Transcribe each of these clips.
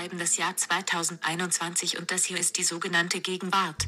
schreiben das Jahr 2021 und das hier ist die sogenannte Gegenwart.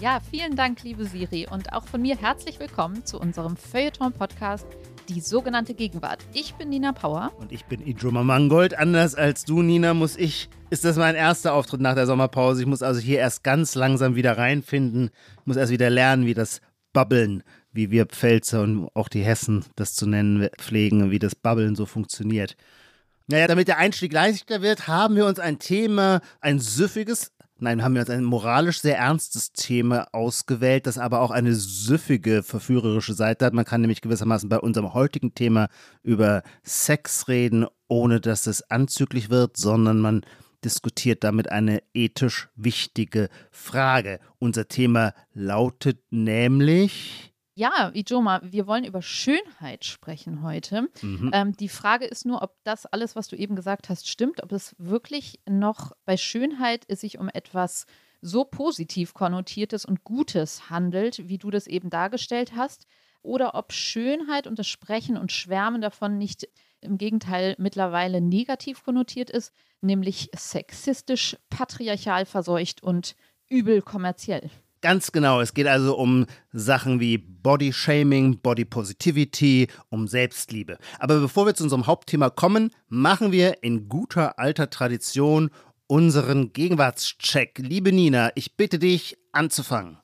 Ja, vielen Dank, liebe Siri. Und auch von mir herzlich willkommen zu unserem Feuilleton-Podcast, die sogenannte Gegenwart. Ich bin Nina Power. Und ich bin Idruma Mangold. Anders als du, Nina, muss ich, ist das mein erster Auftritt nach der Sommerpause. Ich muss also hier erst ganz langsam wieder reinfinden. Ich muss erst wieder lernen, wie das Babbeln, wie wir Pfälzer und auch die Hessen das zu nennen pflegen, wie das Babbeln so funktioniert. Naja, damit der Einstieg leichter wird, haben wir uns ein Thema, ein süffiges, Nein, haben wir uns ein moralisch sehr ernstes Thema ausgewählt, das aber auch eine süffige, verführerische Seite hat. Man kann nämlich gewissermaßen bei unserem heutigen Thema über Sex reden, ohne dass es anzüglich wird, sondern man diskutiert damit eine ethisch wichtige Frage. Unser Thema lautet nämlich ja, Ijoma, wir wollen über Schönheit sprechen heute. Mhm. Ähm, die Frage ist nur, ob das alles, was du eben gesagt hast, stimmt, ob es wirklich noch bei Schönheit es sich um etwas so positiv konnotiertes und Gutes handelt, wie du das eben dargestellt hast, oder ob Schönheit und das Sprechen und Schwärmen davon nicht im Gegenteil mittlerweile negativ konnotiert ist, nämlich sexistisch, patriarchal verseucht und übel kommerziell. Ganz genau. Es geht also um Sachen wie Body Shaming, Body Positivity, um Selbstliebe. Aber bevor wir zu unserem Hauptthema kommen, machen wir in guter alter Tradition unseren Gegenwartscheck. Liebe Nina, ich bitte dich anzufangen.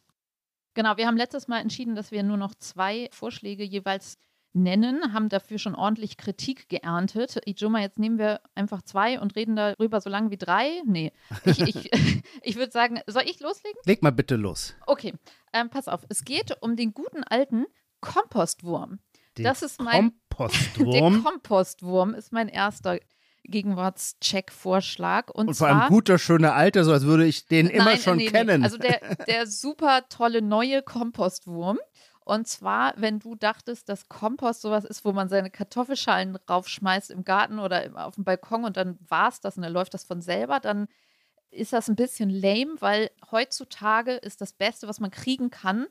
Genau, wir haben letztes Mal entschieden, dass wir nur noch zwei Vorschläge jeweils nennen, haben dafür schon ordentlich Kritik geerntet. Ijoma, jetzt nehmen wir einfach zwei und reden darüber so lange wie drei. Nee, ich, ich, ich würde sagen, soll ich loslegen? Leg mal bitte los. Okay, ähm, pass auf. Es geht um den guten alten Kompostwurm. Den das ist mein Kompostwurm. der Kompostwurm ist mein erster Gegenwartscheck-Vorschlag. Und, und vor allem guter, schöner Alter, so als würde ich den immer nein, schon nee, kennen. Nee. Also der, der super tolle neue Kompostwurm. Und zwar, wenn du dachtest, dass Kompost sowas ist, wo man seine Kartoffelschalen raufschmeißt im Garten oder auf dem Balkon und dann war es das und dann läuft das von selber, dann ist das ein bisschen lame, weil heutzutage ist das Beste, was man kriegen kann.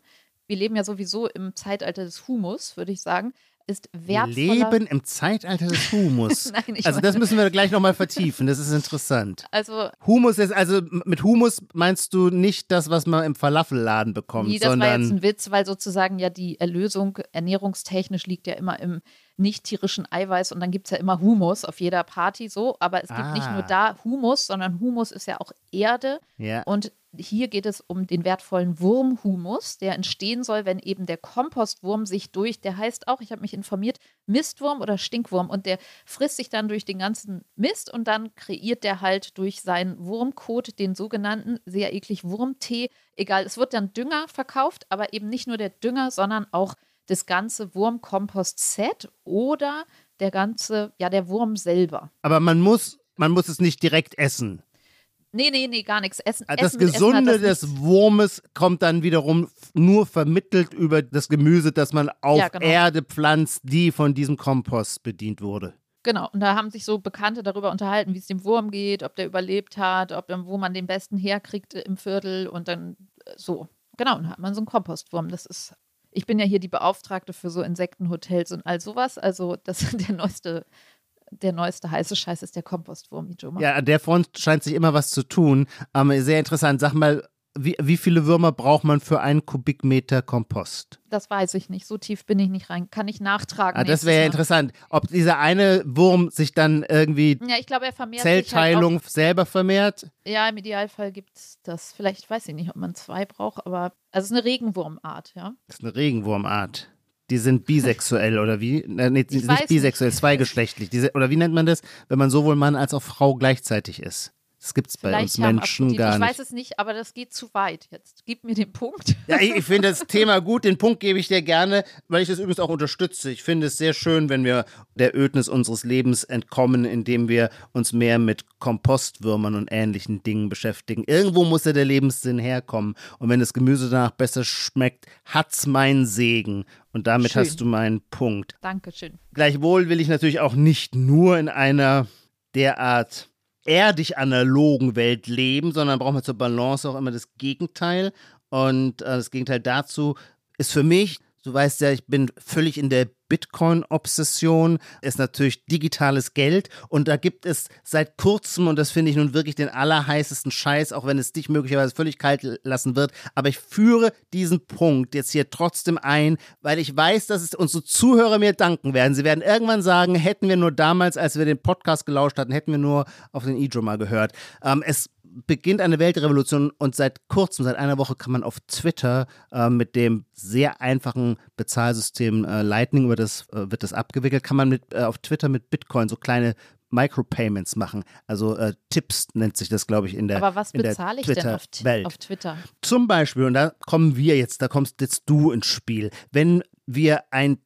Wir leben ja sowieso im Zeitalter des Humus, würde ich sagen ist wertvoller. Leben im Zeitalter des Humus. Nein, also das müssen wir gleich nochmal vertiefen, das ist interessant. Also Humus ist, also mit Humus meinst du nicht das, was man im Falafelladen bekommt, nee, das sondern... war jetzt ein Witz, weil sozusagen ja die Erlösung ernährungstechnisch liegt ja immer im nicht tierischen Eiweiß und dann gibt es ja immer Humus auf jeder Party so, aber es gibt ah. nicht nur ah. da Humus, sondern Humus ist ja auch Erde ja. und hier geht es um den wertvollen Wurmhumus, der entstehen soll, wenn eben der Kompostwurm sich durch, der heißt auch, ich habe mich informiert, Mistwurm oder Stinkwurm und der frisst sich dann durch den ganzen Mist und dann kreiert der halt durch seinen Wurmkot den sogenannten, sehr eklig Wurmtee. Egal, es wird dann Dünger verkauft, aber eben nicht nur der Dünger, sondern auch das ganze Wurmkompost-Set oder der ganze, ja, der Wurm selber. Aber man muss, man muss es nicht direkt essen. Nee, nee, nee, gar nichts. Essen, das Essen Gesunde das des Wurmes kommt dann wiederum nur vermittelt über das Gemüse, das man auf ja, genau. Erde pflanzt, die von diesem Kompost bedient wurde. Genau, und da haben sich so Bekannte darüber unterhalten, wie es dem Wurm geht, ob der überlebt hat, ob wo man den besten herkriegt im Viertel und dann äh, so. Genau, und dann hat man so einen Kompostwurm. Das ist ich bin ja hier die Beauftragte für so Insektenhotels und all sowas. Also das ist der neueste, der neueste heiße Scheiß ist der Kompostwurm, Ijoma. Ja, der Front scheint sich immer was zu tun. Aber sehr interessant. Sag mal, wie, wie viele Würmer braucht man für einen Kubikmeter Kompost? Das weiß ich nicht. So tief bin ich nicht rein. Kann ich nachtragen. Ah, das wäre ja interessant. Ob dieser eine Wurm sich dann irgendwie ja, ich glaube, er vermehrt Zellteilung halt selber vermehrt? Ja, im Idealfall gibt es das. Vielleicht weiß ich nicht, ob man zwei braucht, aber also es ist eine Regenwurmart, ja. Das ist eine Regenwurmart. Die sind bisexuell oder wie? Nee, nicht bisexuell, nicht. zweigeschlechtlich. Diese, oder wie nennt man das, wenn man sowohl Mann als auch Frau gleichzeitig ist? Das gibt es bei uns Menschen gar nicht. Ich weiß es nicht, aber das geht zu weit jetzt. Gib mir den Punkt. Ja, ich, ich finde das Thema gut. Den Punkt gebe ich dir gerne, weil ich das übrigens auch unterstütze. Ich finde es sehr schön, wenn wir der Ödnis unseres Lebens entkommen, indem wir uns mehr mit Kompostwürmern und ähnlichen Dingen beschäftigen. Irgendwo muss ja der Lebenssinn herkommen. Und wenn das Gemüse danach besser schmeckt, hat's meinen Segen. Und damit schön. hast du meinen Punkt. Dankeschön. Gleichwohl will ich natürlich auch nicht nur in einer derart erdig analogen Welt leben, sondern brauchen wir zur Balance auch immer das Gegenteil. Und äh, das Gegenteil dazu ist für mich, du weißt ja, ich bin völlig in der Bitcoin-Obsession, ist natürlich digitales Geld und da gibt es seit kurzem, und das finde ich nun wirklich den allerheißesten Scheiß, auch wenn es dich möglicherweise völlig kalt lassen wird, aber ich führe diesen Punkt jetzt hier trotzdem ein, weil ich weiß, dass es unsere Zuhörer mir danken werden. Sie werden irgendwann sagen, hätten wir nur damals, als wir den Podcast gelauscht hatten, hätten wir nur auf den E-Drum mal gehört. Ähm, es beginnt eine Weltrevolution und seit kurzem, seit einer Woche, kann man auf Twitter äh, mit dem sehr einfachen Bezahlsystem äh, Lightning über das, äh, wird das abgewickelt, kann man mit, äh, auf Twitter mit Bitcoin so kleine Micropayments machen. Also äh, Tipps nennt sich das, glaube ich, in der Aber was bezahle ich denn auf, auf, Twitter? Zum Beispiel, und da kommen wir jetzt, da kommst jetzt du ins Spiel, wenn wir ein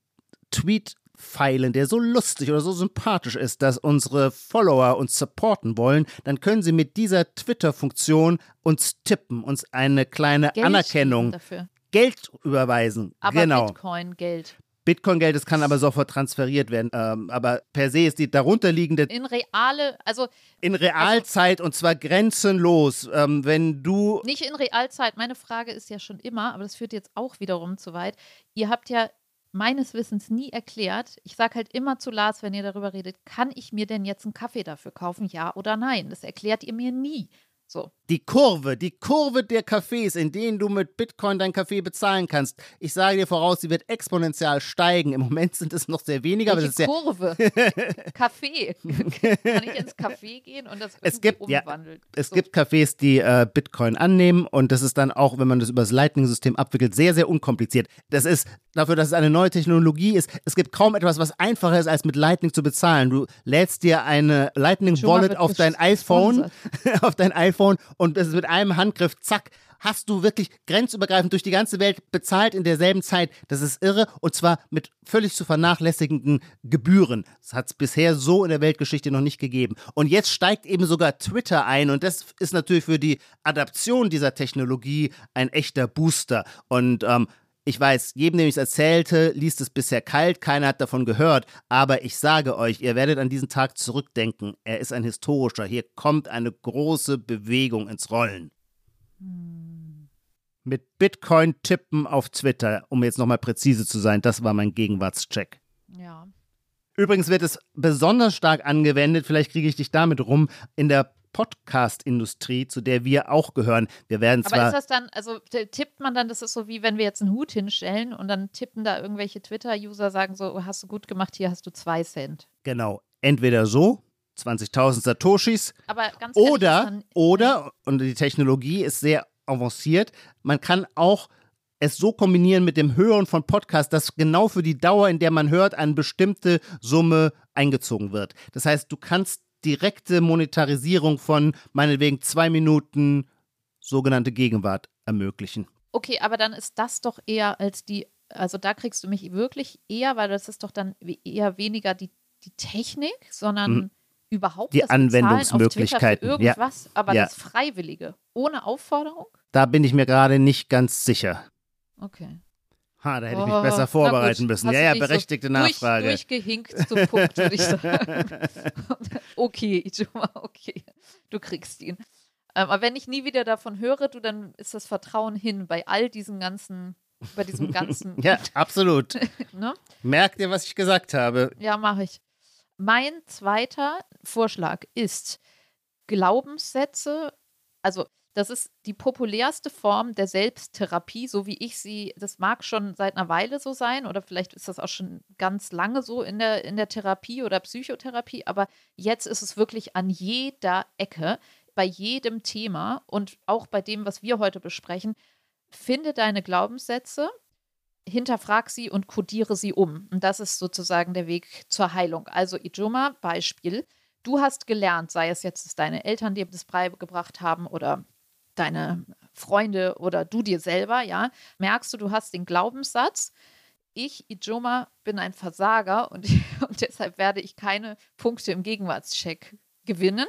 Tweet feilen, der so lustig oder so sympathisch ist, dass unsere Follower uns supporten wollen, dann können sie mit dieser Twitter-Funktion uns tippen, uns eine kleine Geld Anerkennung, dafür. Geld überweisen. Aber genau. Bitcoin-Geld. Bitcoin-Geld, das kann aber sofort transferiert werden. Ähm, aber per se ist die darunterliegende. In reale, also. In Realzeit also, und zwar grenzenlos. Ähm, wenn du. Nicht in Realzeit. Meine Frage ist ja schon immer, aber das führt jetzt auch wiederum zu weit. Ihr habt ja meines Wissens nie erklärt. Ich sage halt immer zu Lars, wenn ihr darüber redet, kann ich mir denn jetzt einen Kaffee dafür kaufen, ja oder nein? Das erklärt ihr mir nie. So. Die Kurve, die Kurve der Cafés, in denen du mit Bitcoin dein Kaffee bezahlen kannst. Ich sage dir voraus, sie wird exponentiell steigen. Im Moment sind es noch sehr weniger. Welche aber Kurve? Kaffee. Kann ich ins Café gehen und das es gibt, umwandeln? Ja, es so. gibt Cafés, die äh, Bitcoin annehmen und das ist dann auch, wenn man das über das Lightning-System abwickelt, sehr, sehr unkompliziert. Das ist dafür, dass es eine neue Technologie ist. Es gibt kaum etwas, was einfacher ist, als mit Lightning zu bezahlen. Du lädst dir eine Lightning-Wallet auf dein iPhone, auf dein iPhone und es ist mit einem Handgriff, zack, hast du wirklich grenzübergreifend durch die ganze Welt bezahlt in derselben Zeit. Das ist irre und zwar mit völlig zu vernachlässigenden Gebühren. Das hat es bisher so in der Weltgeschichte noch nicht gegeben. Und jetzt steigt eben sogar Twitter ein und das ist natürlich für die Adaption dieser Technologie ein echter Booster. Und ähm, ich weiß, jedem, dem ich es erzählte, liest es bisher kalt, keiner hat davon gehört, aber ich sage euch, ihr werdet an diesen Tag zurückdenken. Er ist ein historischer. Hier kommt eine große Bewegung ins Rollen. Hm. Mit Bitcoin tippen auf Twitter, um jetzt nochmal präzise zu sein, das war mein Gegenwartscheck. Ja. Übrigens wird es besonders stark angewendet, vielleicht kriege ich dich damit rum, in der Podcast-Industrie, zu der wir auch gehören. Wir werden zwar. Aber ist das dann, also tippt man dann, das ist so wie wenn wir jetzt einen Hut hinstellen und dann tippen da irgendwelche Twitter-User, sagen so, oh, hast du gut gemacht, hier hast du zwei Cent. Genau. Entweder so, 20.000 Satoshis. Aber ganz ehrlich, oder, dann, oder, und die Technologie ist sehr avanciert, man kann auch es so kombinieren mit dem Hören von Podcasts, dass genau für die Dauer, in der man hört, eine bestimmte Summe eingezogen wird. Das heißt, du kannst direkte Monetarisierung von meinetwegen zwei Minuten sogenannte Gegenwart ermöglichen. Okay, aber dann ist das doch eher als die, also da kriegst du mich wirklich eher, weil das ist doch dann eher weniger die, die Technik, sondern mhm. überhaupt die das Anwendungsmöglichkeiten. Für irgendwas, ja. aber ja. das Freiwillige, ohne Aufforderung? Da bin ich mir gerade nicht ganz sicher. Okay. Ha, da hätte ich mich oh, besser vorbereiten müssen. ja, ja, berechtigte so Nachfrage. Durch, durchgehinkt zum Punkt, würde ich sagen. okay, Ijoma, okay. Du kriegst ihn. Ähm, aber wenn ich nie wieder davon höre, du, dann ist das Vertrauen hin bei all diesen ganzen, bei diesem ganzen. ja, absolut. ne? Merkt ihr, was ich gesagt habe? Ja, mache ich. Mein zweiter Vorschlag ist Glaubenssätze, also das ist die populärste Form der Selbsttherapie, so wie ich sie, das mag schon seit einer Weile so sein oder vielleicht ist das auch schon ganz lange so in der, in der Therapie oder Psychotherapie, aber jetzt ist es wirklich an jeder Ecke, bei jedem Thema und auch bei dem, was wir heute besprechen. Finde deine Glaubenssätze, hinterfrag sie und kodiere sie um. Und das ist sozusagen der Weg zur Heilung. Also Ijoma, Beispiel. Du hast gelernt, sei es jetzt, dass deine Eltern dir das beigebracht haben oder deine Freunde oder du dir selber, ja, merkst du, du hast den Glaubenssatz, ich, Ijoma, bin ein Versager und, und deshalb werde ich keine Punkte im Gegenwartscheck gewinnen.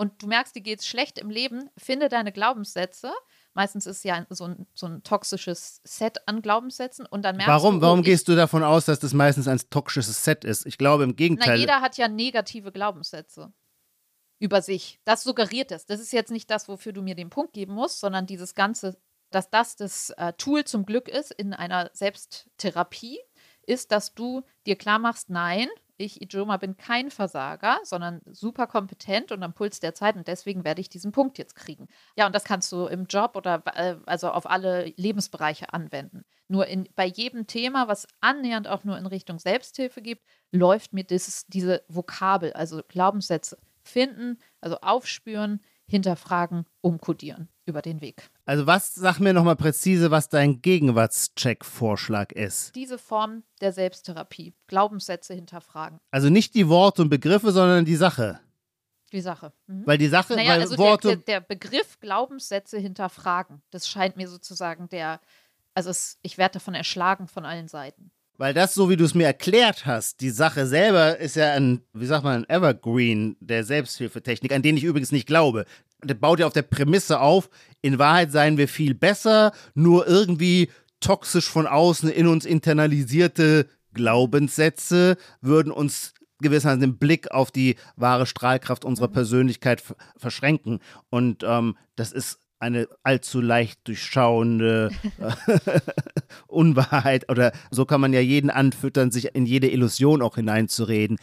Und du merkst, dir geht es schlecht im Leben, finde deine Glaubenssätze. Meistens ist es ja so ein, so ein toxisches Set an Glaubenssätzen und dann merkst warum, du. Warum oh, gehst du davon aus, dass das meistens ein toxisches Set ist? Ich glaube im Gegenteil. Na, jeder hat ja negative Glaubenssätze über sich. Das suggeriert es. Das ist jetzt nicht das, wofür du mir den Punkt geben musst, sondern dieses ganze dass das das äh, Tool zum Glück ist in einer Selbsttherapie, ist, dass du dir klar machst, nein, ich, Ijoma, bin kein Versager, sondern super kompetent und am Puls der Zeit und deswegen werde ich diesen Punkt jetzt kriegen. Ja, und das kannst du im Job oder äh, also auf alle Lebensbereiche anwenden. Nur in, bei jedem Thema, was annähernd auch nur in Richtung Selbsthilfe geht, läuft mir dieses, diese Vokabel, also Glaubenssätze finden, also aufspüren, hinterfragen, umkodieren über den Weg. Also was, sag mir nochmal präzise, was dein Gegenwartscheck-Vorschlag ist. Diese Form der Selbsttherapie, Glaubenssätze hinterfragen. Also nicht die Worte und Begriffe, sondern die Sache. Die Sache. Mhm. Weil die Sache, naja, weil also Worte. Der, der, der, Begriff Glaubenssätze hinterfragen, das scheint mir sozusagen der, also es, ich werde davon erschlagen von allen Seiten. Weil das, so wie du es mir erklärt hast, die Sache selber ist ja ein, wie sagt man, ein Evergreen der Selbsthilfetechnik, an den ich übrigens nicht glaube. Der baut ja auf der Prämisse auf, in Wahrheit seien wir viel besser, nur irgendwie toxisch von außen in uns internalisierte Glaubenssätze würden uns gewissermaßen den Blick auf die wahre Strahlkraft unserer. Persönlichkeit verschränken. Und ähm, das ist eine allzu leicht durchschauende Unwahrheit oder so kann man ja jeden anfüttern, sich in jede Illusion auch hineinzureden.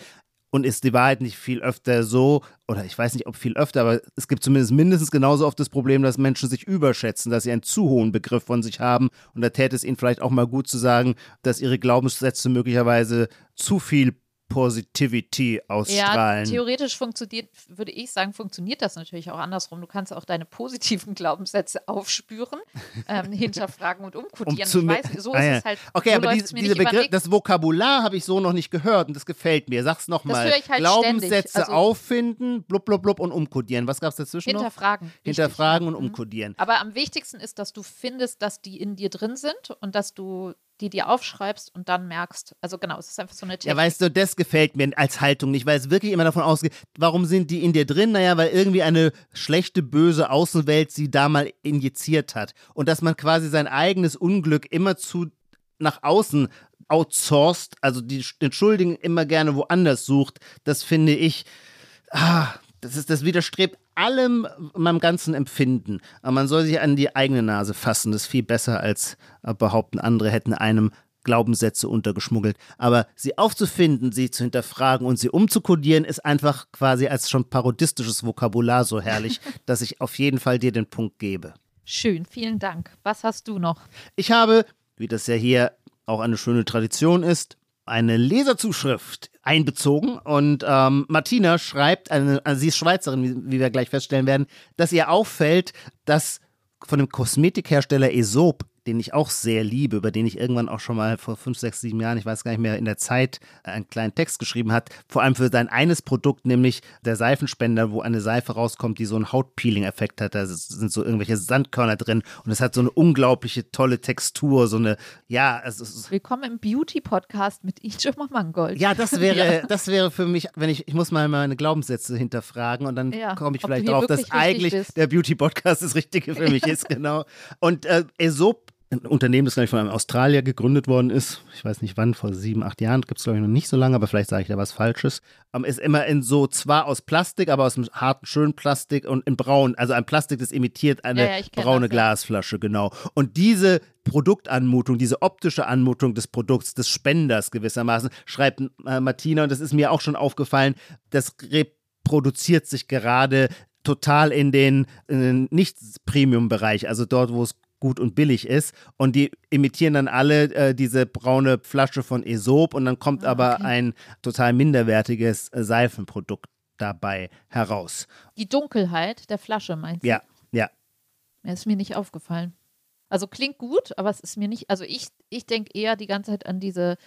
Und ist die Wahrheit nicht viel öfter so, oder ich weiß nicht, ob viel öfter, aber es gibt zumindest mindestens genauso oft das Problem, dass Menschen sich überschätzen, dass sie einen zu hohen Begriff von sich haben. Und da täte es ihnen vielleicht auch mal gut zu sagen, dass ihre Glaubenssätze möglicherweise zu viel Positivity ausstrahlen. Ja, theoretisch funktioniert, würde ich sagen, funktioniert das natürlich auch andersrum. Du kannst auch deine positiven Glaubenssätze aufspüren, ähm, hinterfragen und umkodieren. Um weiß, so ah, ist ja. es halt. Okay, so aber die, diese Begriff, das Vokabular habe ich so noch nicht gehört und das gefällt mir. Sag's nochmal. Halt Glaubenssätze also, auffinden, blub, blub, blub und umkodieren. Was gab es dazwischen hinterfragen, noch? Hinterfragen. Hinterfragen und mhm. umkodieren. Aber am wichtigsten ist, dass du findest, dass die in dir drin sind und dass du die dir aufschreibst und dann merkst, also genau, es ist einfach so eine Technik. Ja, weißt du, das gefällt mir als Haltung nicht, weil es wirklich immer davon ausgeht, warum sind die in dir drin? Naja, weil irgendwie eine schlechte, böse Außenwelt sie da mal injiziert hat. Und dass man quasi sein eigenes Unglück immer zu nach außen outsourced, also die, den Schuldigen immer gerne woanders sucht, das finde ich, ah, das, ist, das widerstrebt allem meinem ganzen Empfinden. Aber man soll sich an die eigene Nase fassen. Das ist viel besser als behaupten, andere hätten einem Glaubenssätze untergeschmuggelt. Aber sie aufzufinden, sie zu hinterfragen und sie umzukodieren, ist einfach quasi als schon parodistisches Vokabular so herrlich, dass ich auf jeden Fall dir den Punkt gebe. Schön, vielen Dank. Was hast du noch? Ich habe, wie das ja hier auch eine schöne Tradition ist, eine Leserzuschrift einbezogen. Und ähm, Martina schreibt, eine, also sie ist Schweizerin, wie, wie wir gleich feststellen werden, dass ihr auffällt, dass von dem Kosmetikhersteller Aesop den ich auch sehr liebe, über den ich irgendwann auch schon mal vor fünf, sechs, sieben Jahren, ich weiß gar nicht mehr, in der Zeit einen kleinen Text geschrieben hat. Vor allem für sein eines Produkt, nämlich der Seifenspender, wo eine Seife rauskommt, die so einen Hautpeeling-Effekt hat. Da sind so irgendwelche Sandkörner drin und es hat so eine unglaubliche tolle Textur, so eine, ja. Es ist Willkommen im Beauty-Podcast mit Ijoma Mangold. Ja, das wäre, ja. das wäre für mich, wenn ich, ich muss mal meine Glaubenssätze hinterfragen und dann ja, komme ich vielleicht drauf, dass eigentlich bist. der Beauty-Podcast das Richtige für mich ist, genau. Und äh, Aesop ein Unternehmen, das gleich von einem Australier gegründet worden ist. Ich weiß nicht wann, vor sieben, acht Jahren, gibt es glaube ich noch nicht so lange, aber vielleicht sage ich da was Falsches. Ähm, ist immer in so, zwar aus Plastik, aber aus einem harten, schönen Plastik und in braun. Also ein Plastik, das imitiert eine ja, ja, braune das, Glasflasche, genau. Und diese Produktanmutung, diese optische Anmutung des Produkts, des Spenders gewissermaßen, schreibt äh, Martina, und das ist mir auch schon aufgefallen, das reproduziert sich gerade total in den, in den Nicht-Premium-Bereich, also dort, wo es gut und billig ist. Und die imitieren dann alle äh, diese braune Flasche von Esop und dann kommt ah, aber ein total minderwertiges äh, Seifenprodukt dabei heraus. Die Dunkelheit der Flasche meinst du? Ja, ja. Das ist mir nicht aufgefallen. Also klingt gut, aber es ist mir nicht, also ich, ich denke eher die ganze Zeit an diese,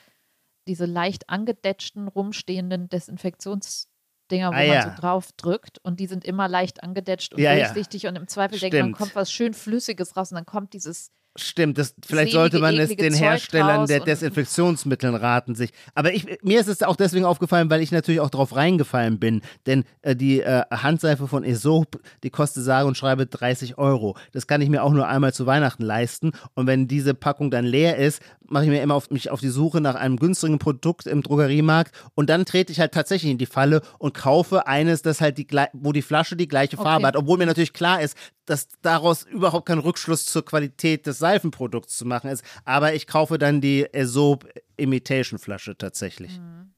diese leicht angedetschten, rumstehenden Desinfektions- Dinger, wo ah, man ja. so drauf drückt und die sind immer leicht angedetscht und ja, durchsichtig ja. und im Zweifel Stimmt. denkt man, kommt was schön Flüssiges raus und dann kommt dieses Stimmt, das, vielleicht sollte man es den Herstellern der Desinfektionsmitteln raten sich. Aber ich, mir ist es auch deswegen aufgefallen, weil ich natürlich auch drauf reingefallen bin. Denn äh, die äh, Handseife von Esop, die kostet sage und schreibe 30 Euro. Das kann ich mir auch nur einmal zu Weihnachten leisten. Und wenn diese Packung dann leer ist, mache ich mir immer auf mich auf die Suche nach einem günstigen Produkt im Drogeriemarkt. Und dann trete ich halt tatsächlich in die Falle und kaufe eines, das halt die, wo die Flasche die gleiche Farbe okay. hat. Obwohl mir natürlich klar ist, dass daraus überhaupt kein Rückschluss zur Qualität des Seifenprodukts zu machen ist. Aber ich kaufe dann die Aesop Imitation Flasche tatsächlich. Mhm.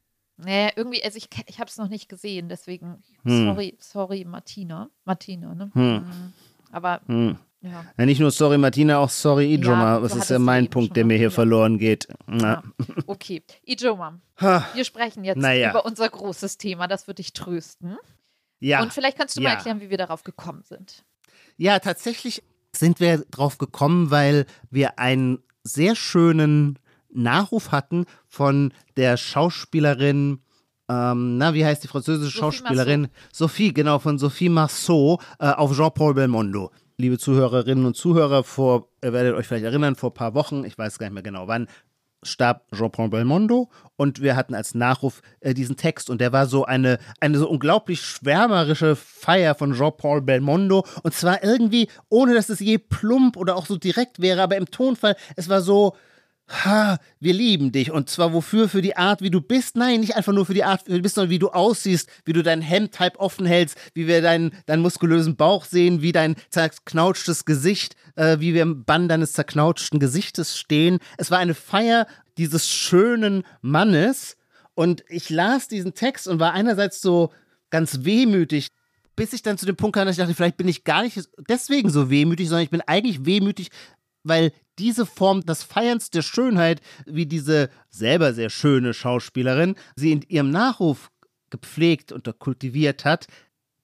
Nee, irgendwie, also ich, ich habe es noch nicht gesehen, deswegen hm. sorry, sorry, Martina. Martina, ne? Hm. Mhm. Aber hm. ja. ja. Nicht nur sorry, Martina, auch sorry, Ijoma. Ja, das ist ja mein Punkt, der mir hier verloren geht. Ja. Okay, Ijoma. Wir sprechen jetzt naja. über unser großes Thema, das wird dich trösten. Ja. Und vielleicht kannst du mal erklären, wie wir darauf gekommen sind. Ja, tatsächlich sind wir drauf gekommen, weil wir einen sehr schönen Nachruf hatten von der Schauspielerin, ähm, na, wie heißt die französische Sophie Schauspielerin? Marceau. Sophie, genau, von Sophie Marceau äh, auf Jean-Paul Belmondo. Liebe Zuhörerinnen und Zuhörer, vor, ihr werdet euch vielleicht erinnern, vor ein paar Wochen, ich weiß gar nicht mehr genau wann, starb Jean-Paul Belmondo und wir hatten als Nachruf äh, diesen Text und der war so eine, eine so unglaublich schwärmerische Feier von Jean-Paul Belmondo und zwar irgendwie, ohne dass es je plump oder auch so direkt wäre, aber im Tonfall, es war so, ha, wir lieben dich. Und zwar wofür? Für die Art, wie du bist? Nein, nicht einfach nur für die Art, wie du bist, sondern wie du aussiehst, wie du dein Hemd halb offen hältst, wie wir deinen, deinen muskulösen Bauch sehen, wie dein zerknautschtes Gesicht, äh, wie wir im Bann deines zerknautschten Gesichtes stehen. Es war eine Feier dieses schönen Mannes. Und ich las diesen Text und war einerseits so ganz wehmütig, bis ich dann zu dem Punkt kam, dass ich dachte, vielleicht bin ich gar nicht deswegen so wehmütig, sondern ich bin eigentlich wehmütig, weil diese Form des Feierns der Schönheit, wie diese selber sehr schöne Schauspielerin, sie in ihrem Nachruf gepflegt und kultiviert hat,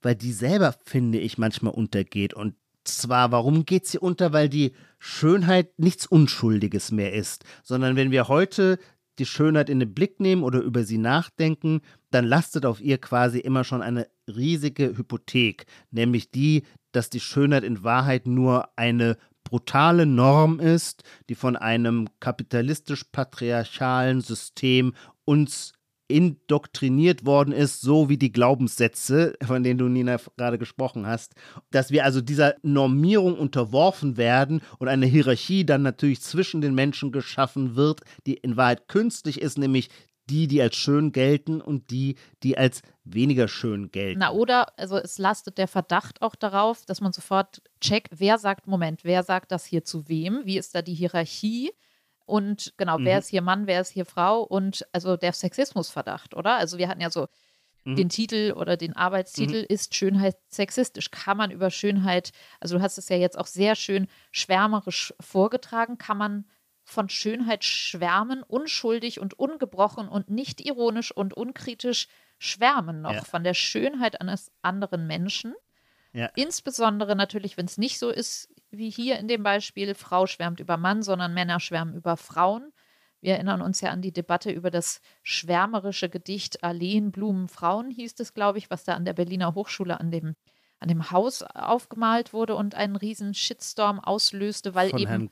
weil die selber, finde ich, manchmal untergeht. Und zwar, warum geht sie unter? Weil die Schönheit nichts Unschuldiges mehr ist, sondern wenn wir heute die Schönheit in den Blick nehmen oder über sie nachdenken, dann lastet auf ihr quasi immer schon eine riesige Hypothek, nämlich die, dass die Schönheit in Wahrheit nur eine brutale Norm ist, die von einem kapitalistisch-patriarchalen System uns indoktriniert worden ist, so wie die Glaubenssätze, von denen du, Nina, gerade gesprochen hast, dass wir also dieser Normierung unterworfen werden und eine Hierarchie dann natürlich zwischen den Menschen geschaffen wird, die in Wahrheit künstlich ist, nämlich die, die als schön gelten und die, die als weniger schön gelten. Na, oder, also es lastet der Verdacht auch darauf, dass man sofort checkt, wer sagt, Moment, wer sagt das hier zu wem? Wie ist da die Hierarchie? Und genau, mhm. wer ist hier Mann, wer ist hier Frau? Und also der Sexismusverdacht, oder? Also wir hatten ja so mhm. den Titel oder den Arbeitstitel mhm. ist Schönheit sexistisch. Kann man über Schönheit, also du hast es ja jetzt auch sehr schön schwärmerisch vorgetragen, kann man von Schönheit schwärmen, unschuldig und ungebrochen und nicht ironisch und unkritisch schwärmen noch ja. von der Schönheit eines anderen Menschen. Ja. Insbesondere natürlich, wenn es nicht so ist wie hier in dem Beispiel, Frau schwärmt über Mann, sondern Männer schwärmen über Frauen. Wir erinnern uns ja an die Debatte über das schwärmerische Gedicht Alleen, Blumen, Frauen, hieß es, glaube ich, was da an der Berliner Hochschule an dem an dem Haus aufgemalt wurde und einen riesen Shitstorm auslöste, weil Von eben ein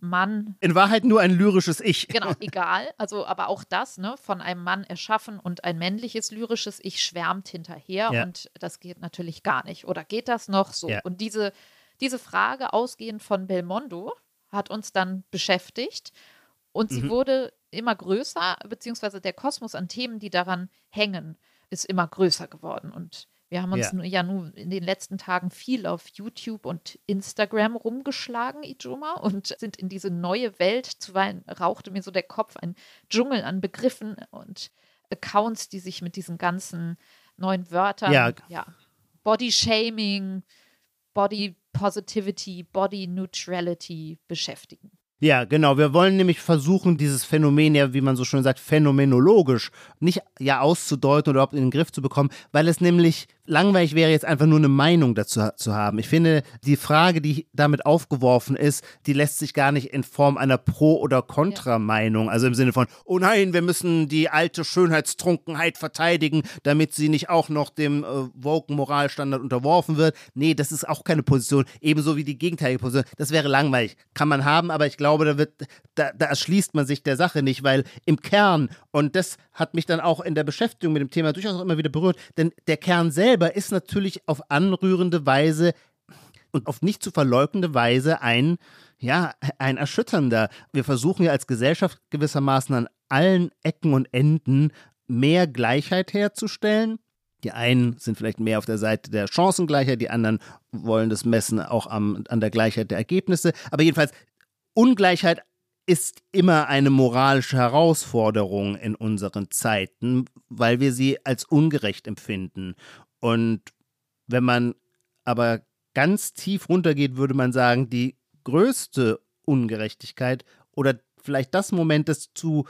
Mann. In Wahrheit nur ein lyrisches Ich. Genau, egal. Also, aber auch das, ne, von einem Mann erschaffen und ein männliches lyrisches Ich schwärmt hinterher ja. und das geht natürlich gar nicht. Oder geht das noch so? Ja. Und diese, diese Frage, ausgehend von Belmondo, hat uns dann beschäftigt und sie mhm. wurde immer größer, beziehungsweise der Kosmos an Themen, die daran hängen, ist immer größer geworden. Und wir haben uns ja, ja nun in den letzten Tagen viel auf YouTube und Instagram rumgeschlagen, Ijoma, und sind in diese neue Welt. Zuweilen rauchte mir so der Kopf ein Dschungel an Begriffen und Accounts, die sich mit diesen ganzen neuen Wörtern, ja, ja Body Shaming, Body Positivity, Body Neutrality beschäftigen. Ja, genau. Wir wollen nämlich versuchen, dieses Phänomen ja, wie man so schön sagt, phänomenologisch nicht ja auszudeuten oder überhaupt in den Griff zu bekommen, weil es nämlich langweilig wäre, jetzt einfach nur eine Meinung dazu zu haben. Ich finde, die Frage, die damit aufgeworfen ist, die lässt sich gar nicht in Form einer Pro- oder Kontra-Meinung, also im Sinne von, oh nein, wir müssen die alte Schönheitstrunkenheit verteidigen, damit sie nicht auch noch dem äh, Woken-Moralstandard unterworfen wird. Nee, das ist auch keine Position, ebenso wie die gegenteilige Position. Das wäre langweilig. Kann man haben, aber ich glaube, da wird, da, da erschließt man sich der Sache nicht, weil im Kern, und das hat mich dann auch in der Beschäftigung mit dem Thema durchaus auch immer wieder berührt, denn der Kern selber ist natürlich auf anrührende Weise und auf nicht zu verleugnende Weise ein, ja, ein erschütternder. Wir versuchen ja als Gesellschaft gewissermaßen an allen Ecken und Enden mehr Gleichheit herzustellen. Die einen sind vielleicht mehr auf der Seite der Chancengleichheit, die anderen wollen das messen auch am, an der Gleichheit der Ergebnisse. Aber jedenfalls, Ungleichheit ist immer eine moralische Herausforderung in unseren Zeiten, weil wir sie als ungerecht empfinden. Und wenn man aber ganz tief runtergeht, würde man sagen, die größte Ungerechtigkeit oder vielleicht das Moment, das zu,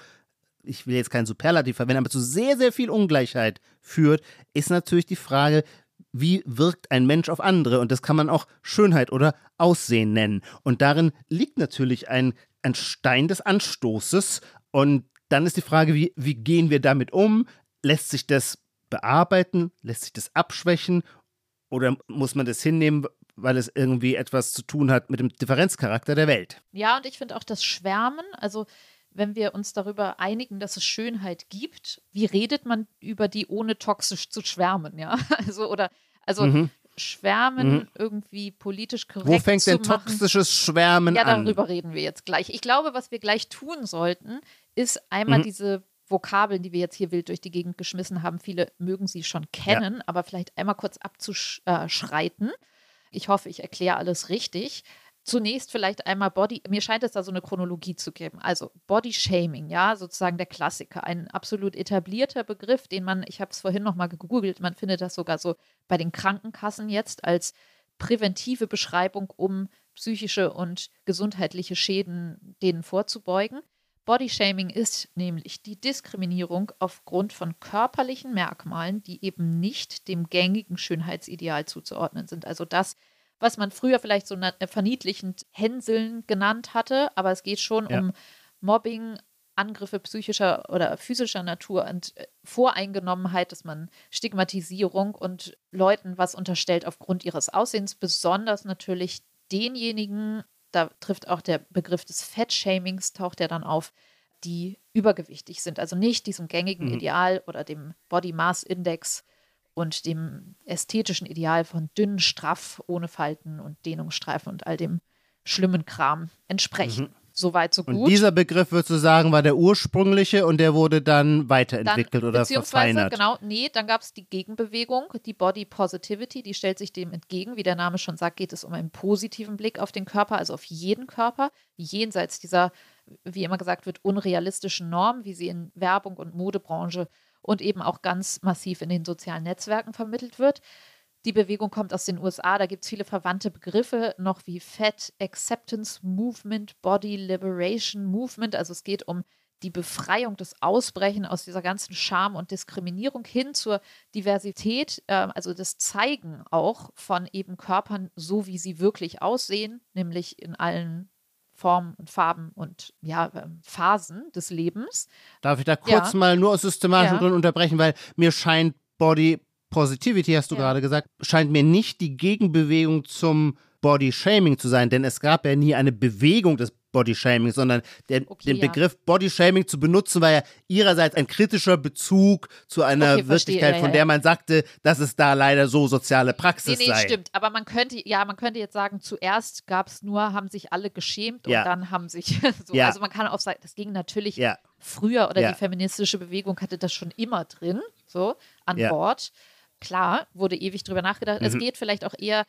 ich will jetzt kein Superlativ verwenden, aber zu sehr, sehr viel Ungleichheit führt, ist natürlich die Frage, wie wirkt ein Mensch auf andere? Und das kann man auch Schönheit oder Aussehen nennen. Und darin liegt natürlich ein, ein Stein des Anstoßes. Und dann ist die Frage, wie, wie gehen wir damit um? Lässt sich das bearbeiten? Lässt sich das abschwächen? Oder muss man das hinnehmen, weil es irgendwie etwas zu tun hat mit dem Differenzcharakter der Welt? Ja, und ich finde auch das Schwärmen, also wenn wir uns darüber einigen, dass es Schönheit gibt, wie redet man über die, ohne toxisch zu schwärmen, ja? Also, oder, also mhm. Schwärmen mhm. irgendwie politisch korrekt Wo fängt denn machen. toxisches Schwärmen an? Ja, darüber reden wir jetzt gleich. Ich glaube, was wir gleich tun sollten, ist einmal mhm. diese Vokabeln, die wir jetzt hier wild durch die Gegend geschmissen haben. Viele mögen sie schon kennen, ja. aber vielleicht einmal kurz abzuschreiten. Ich hoffe, ich erkläre alles richtig. Zunächst vielleicht einmal Body, mir scheint es da so eine Chronologie zu geben. Also Body Shaming, ja, sozusagen der Klassiker, ein absolut etablierter Begriff, den man, ich habe es vorhin nochmal gegoogelt, man findet das sogar so bei den Krankenkassen jetzt als präventive Beschreibung, um psychische und gesundheitliche Schäden denen vorzubeugen. Bodyshaming ist nämlich die Diskriminierung aufgrund von körperlichen Merkmalen, die eben nicht dem gängigen Schönheitsideal zuzuordnen sind. Also das, was man früher vielleicht so verniedlichend Hänseln genannt hatte, aber es geht schon ja. um Mobbing, Angriffe psychischer oder physischer Natur und äh, Voreingenommenheit, dass man Stigmatisierung und Leuten was unterstellt aufgrund ihres Aussehens, besonders natürlich denjenigen da trifft auch der Begriff des Fettshamings, taucht er dann auf, die übergewichtig sind. Also nicht diesem gängigen mhm. Ideal oder dem Body Mass Index und dem ästhetischen Ideal von dünn, straff, ohne Falten und Dehnungsstreifen und all dem schlimmen Kram entsprechen. Mhm. Soweit, so gut. Und dieser Begriff, würdest du sagen, war der ursprüngliche und der wurde dann weiterentwickelt dann, oder verfeinert? Genau, nee, dann gab es die Gegenbewegung, die Body Positivity, die stellt sich dem entgegen. Wie der Name schon sagt, geht es um einen positiven Blick auf den Körper, also auf jeden Körper, jenseits dieser, wie immer gesagt wird, unrealistischen Normen, wie sie in Werbung und Modebranche und eben auch ganz massiv in den sozialen Netzwerken vermittelt wird. Die Bewegung kommt aus den USA, da gibt es viele verwandte Begriffe, noch wie Fat Acceptance Movement, Body Liberation Movement. Also es geht um die Befreiung, das Ausbrechen aus dieser ganzen Scham und Diskriminierung hin zur Diversität, äh, also das Zeigen auch von eben Körpern so, wie sie wirklich aussehen, nämlich in allen Formen und Farben und ja, ähm, Phasen des Lebens. Darf ich da kurz ja. mal nur aus systematischen ja. Gründen unterbrechen, weil mir scheint Body Positivity, hast du ja. gerade gesagt, scheint mir nicht die Gegenbewegung zum Body Shaming zu sein, denn es gab ja nie eine Bewegung des Body Shaming, sondern der, okay, den ja. Begriff Body Shaming zu benutzen, war ja ihrerseits ein kritischer Bezug zu einer okay, Wirklichkeit, ja, von der man sagte, dass es da leider so soziale Praxis nee, nee, sei. stimmt. Aber man könnte, ja, man könnte jetzt sagen, zuerst gab es nur, haben sich alle geschämt und dann haben sich so, also man kann auch sagen, das ging natürlich früher oder die feministische Bewegung hatte das schon immer drin, so an Bord. Klar, wurde ewig drüber nachgedacht. Mhm. Es geht vielleicht auch eher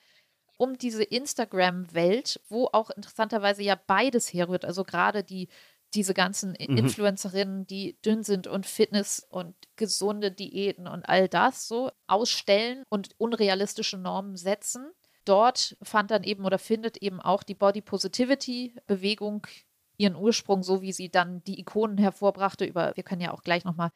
um diese Instagram-Welt, wo auch interessanterweise ja beides herrührt. Also gerade die, diese ganzen mhm. Influencerinnen, die dünn sind und Fitness und gesunde Diäten und all das so ausstellen und unrealistische Normen setzen. Dort fand dann eben oder findet eben auch die Body Positivity Bewegung ihren Ursprung, so wie sie dann die Ikonen hervorbrachte. Über, wir können ja auch gleich nochmal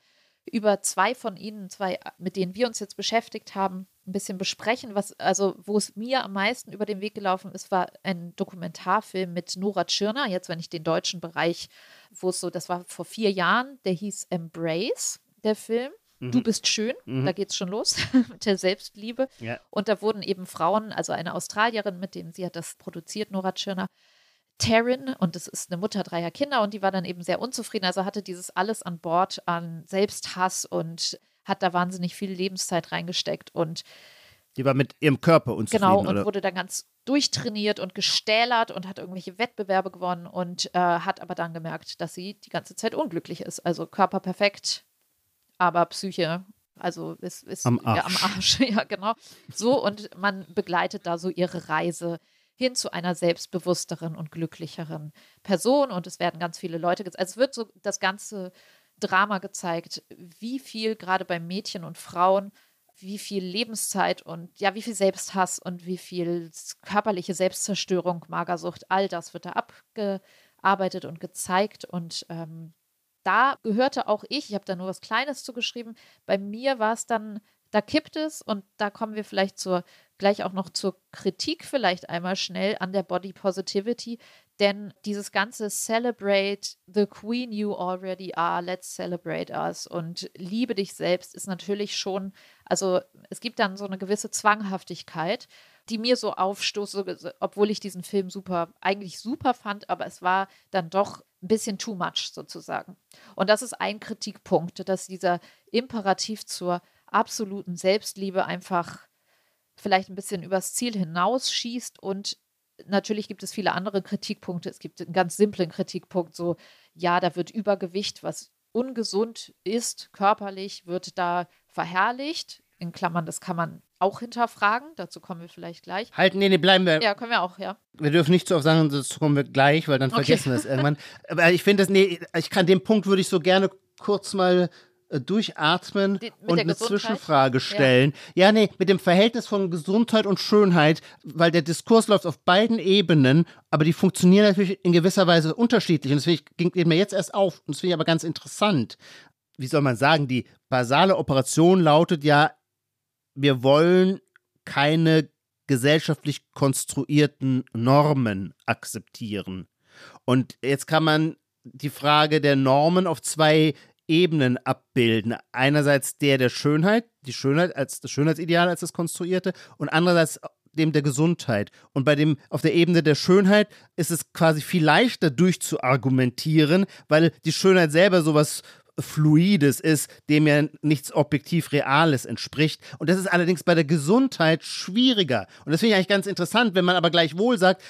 über zwei von ihnen, zwei, mit denen wir uns jetzt beschäftigt haben, ein bisschen besprechen. Was, also, wo es mir am meisten über den Weg gelaufen ist, war ein Dokumentarfilm mit Nora Tschirner, jetzt wenn ich den deutschen Bereich, wo es so, das war vor vier Jahren, der hieß Embrace, der Film. Du mhm. bist schön, mhm. da geht es schon los mit der Selbstliebe. Ja. Und da wurden eben Frauen, also eine Australierin, mit dem sie hat das produziert, Nora Tschirner, Taryn, und das ist eine Mutter dreier Kinder, und die war dann eben sehr unzufrieden. Also hatte dieses alles an Bord an Selbsthass und hat da wahnsinnig viel Lebenszeit reingesteckt und die war mit ihrem Körper unzufrieden. Genau, und oder? wurde dann ganz durchtrainiert und gestählert und hat irgendwelche Wettbewerbe gewonnen und äh, hat aber dann gemerkt, dass sie die ganze Zeit unglücklich ist. Also Körper perfekt, aber Psyche Also ist, ist Am Ja, am Arsch. Arsch, ja, genau. So, und man begleitet da so ihre Reise hin zu einer selbstbewussteren und glücklicheren Person. Und es werden ganz viele Leute, also es wird so das ganze Drama gezeigt, wie viel gerade bei Mädchen und Frauen, wie viel Lebenszeit und ja, wie viel Selbsthass und wie viel körperliche Selbstzerstörung, Magersucht, all das wird da abgearbeitet und gezeigt. Und ähm, da gehörte auch ich, ich habe da nur was Kleines zugeschrieben, bei mir war es dann, da kippt es und da kommen wir vielleicht zur, gleich auch noch zur Kritik vielleicht einmal schnell an der Body Positivity, denn dieses ganze Celebrate the Queen you already are, let's celebrate us und liebe dich selbst ist natürlich schon, also es gibt dann so eine gewisse Zwanghaftigkeit, die mir so aufstoße, obwohl ich diesen Film super, eigentlich super fand, aber es war dann doch ein bisschen too much sozusagen. Und das ist ein Kritikpunkt, dass dieser Imperativ zur absoluten Selbstliebe einfach vielleicht ein bisschen übers Ziel hinausschießt und natürlich gibt es viele andere Kritikpunkte. Es gibt einen ganz simplen Kritikpunkt, so ja, da wird Übergewicht, was ungesund ist, körperlich, wird da verherrlicht. In Klammern, das kann man auch hinterfragen. Dazu kommen wir vielleicht gleich. Halt, nee, nee, bleiben wir. Ja, können wir auch, ja. Wir dürfen nicht so oft sagen, dazu kommen wir gleich, weil dann Okay. vergessen wir es irgendwann. Aber ich finde das, nee, ich kann den Punkt würde ich so gerne kurz mal durchatmen Die- und eine Gesundheit? Zwischenfrage stellen. Ja. nee, mit dem Verhältnis von Gesundheit und Schönheit, weil der Diskurs läuft auf beiden Ebenen, aber die funktionieren natürlich in gewisser Weise unterschiedlich. Und ich, ging geht mir jetzt erst auf. Und das finde ich aber ganz interessant. Wie soll man sagen, die basale Operation lautet ja, wir wollen keine gesellschaftlich konstruierten Normen akzeptieren. Und jetzt kann man die Frage der Normen auf zwei Ebenen abbilden. Einerseits der der Schönheit, die Schönheit als das Schönheitsideal als das konstruierte und andererseits dem der Gesundheit. Und bei dem auf der Ebene der Schönheit ist es quasi viel leichter durchzuargumentieren, weil die Schönheit selber sowas Fluides ist, dem ja nichts objektiv Reales entspricht. Und das ist allerdings bei der Gesundheit schwieriger. Und das finde ich eigentlich ganz interessant, wenn man aber gleichwohl sagt,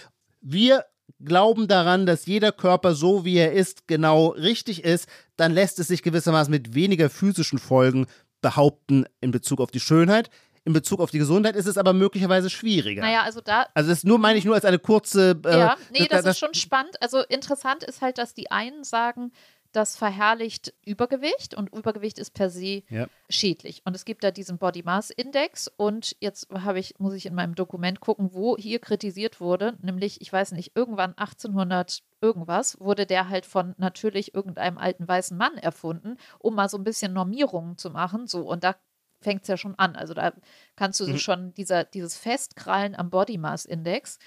wir glauben daran, dass jeder Körper so wie er ist genau richtig ist, dann lässt es sich gewissermaßen mit weniger physischen Folgen behaupten in Bezug auf die Schönheit. In Bezug auf die Gesundheit ist es aber möglicherweise schwieriger. Naja, also da, Also das nur meine ich nur als eine kurze. Äh, ja, nee, das, ist schon spannend. Also interessant ist halt, dass die einen sagen, das verherrlicht Übergewicht und Übergewicht ist per se Ja. schädlich. Und es gibt da diesen Body Mass Index und jetzt habe ich, muss ich in meinem Dokument gucken, wo hier kritisiert wurde, nämlich, ich weiß nicht, irgendwann 1800 irgendwas wurde der halt von natürlich irgendeinem alten weißen Mann erfunden, um mal so ein bisschen Normierungen zu machen. So, und da fängt es ja schon an. Also da kannst du so schon dieser, dieses Festkrallen am Body Mass Index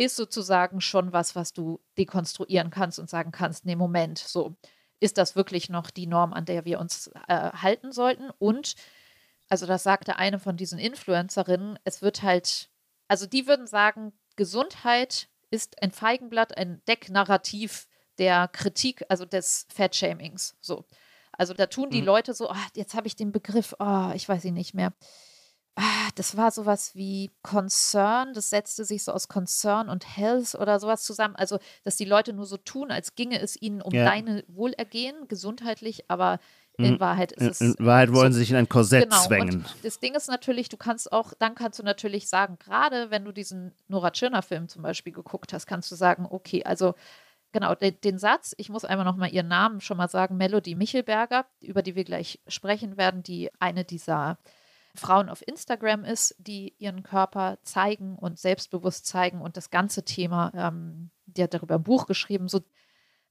ist sozusagen schon was, was du dekonstruieren kannst und sagen kannst, nee, Moment, so, ist das wirklich noch die Norm, an der wir uns äh, halten sollten? Und, also das sagte eine von diesen Influencerinnen, es wird halt, also die würden sagen, Gesundheit ist ein Feigenblatt, ein Decknarrativ der Kritik, also des Fat-Shamings, so. Also da tun die Mhm. Leute so, ah, jetzt habe ich den Begriff, oh, ich weiß ihn nicht mehr. Ah, das war sowas wie Concern, das setzte sich so aus Concern und Health oder sowas zusammen. Also, dass die Leute nur so tun, als ginge es ihnen um Ja. deine Wohlergehen, gesundheitlich, aber in. Wahrheit ist In, es. in Wahrheit wollen so- sie sich in ein Korsett Genau, zwängen. und das Ding ist natürlich, du kannst auch, dann kannst du natürlich sagen, gerade wenn du diesen Nora Tschirner-Film zum Beispiel geguckt hast, kannst du sagen, okay, also genau, den, den Satz, ich muss einmal nochmal ihren Namen schon mal sagen, Melody Michelberger, über die wir gleich sprechen werden, die eine dieser Frauen auf Instagram ist, die ihren Körper zeigen und selbstbewusst zeigen und das ganze Thema, ähm, die hat darüber ein Buch geschrieben, so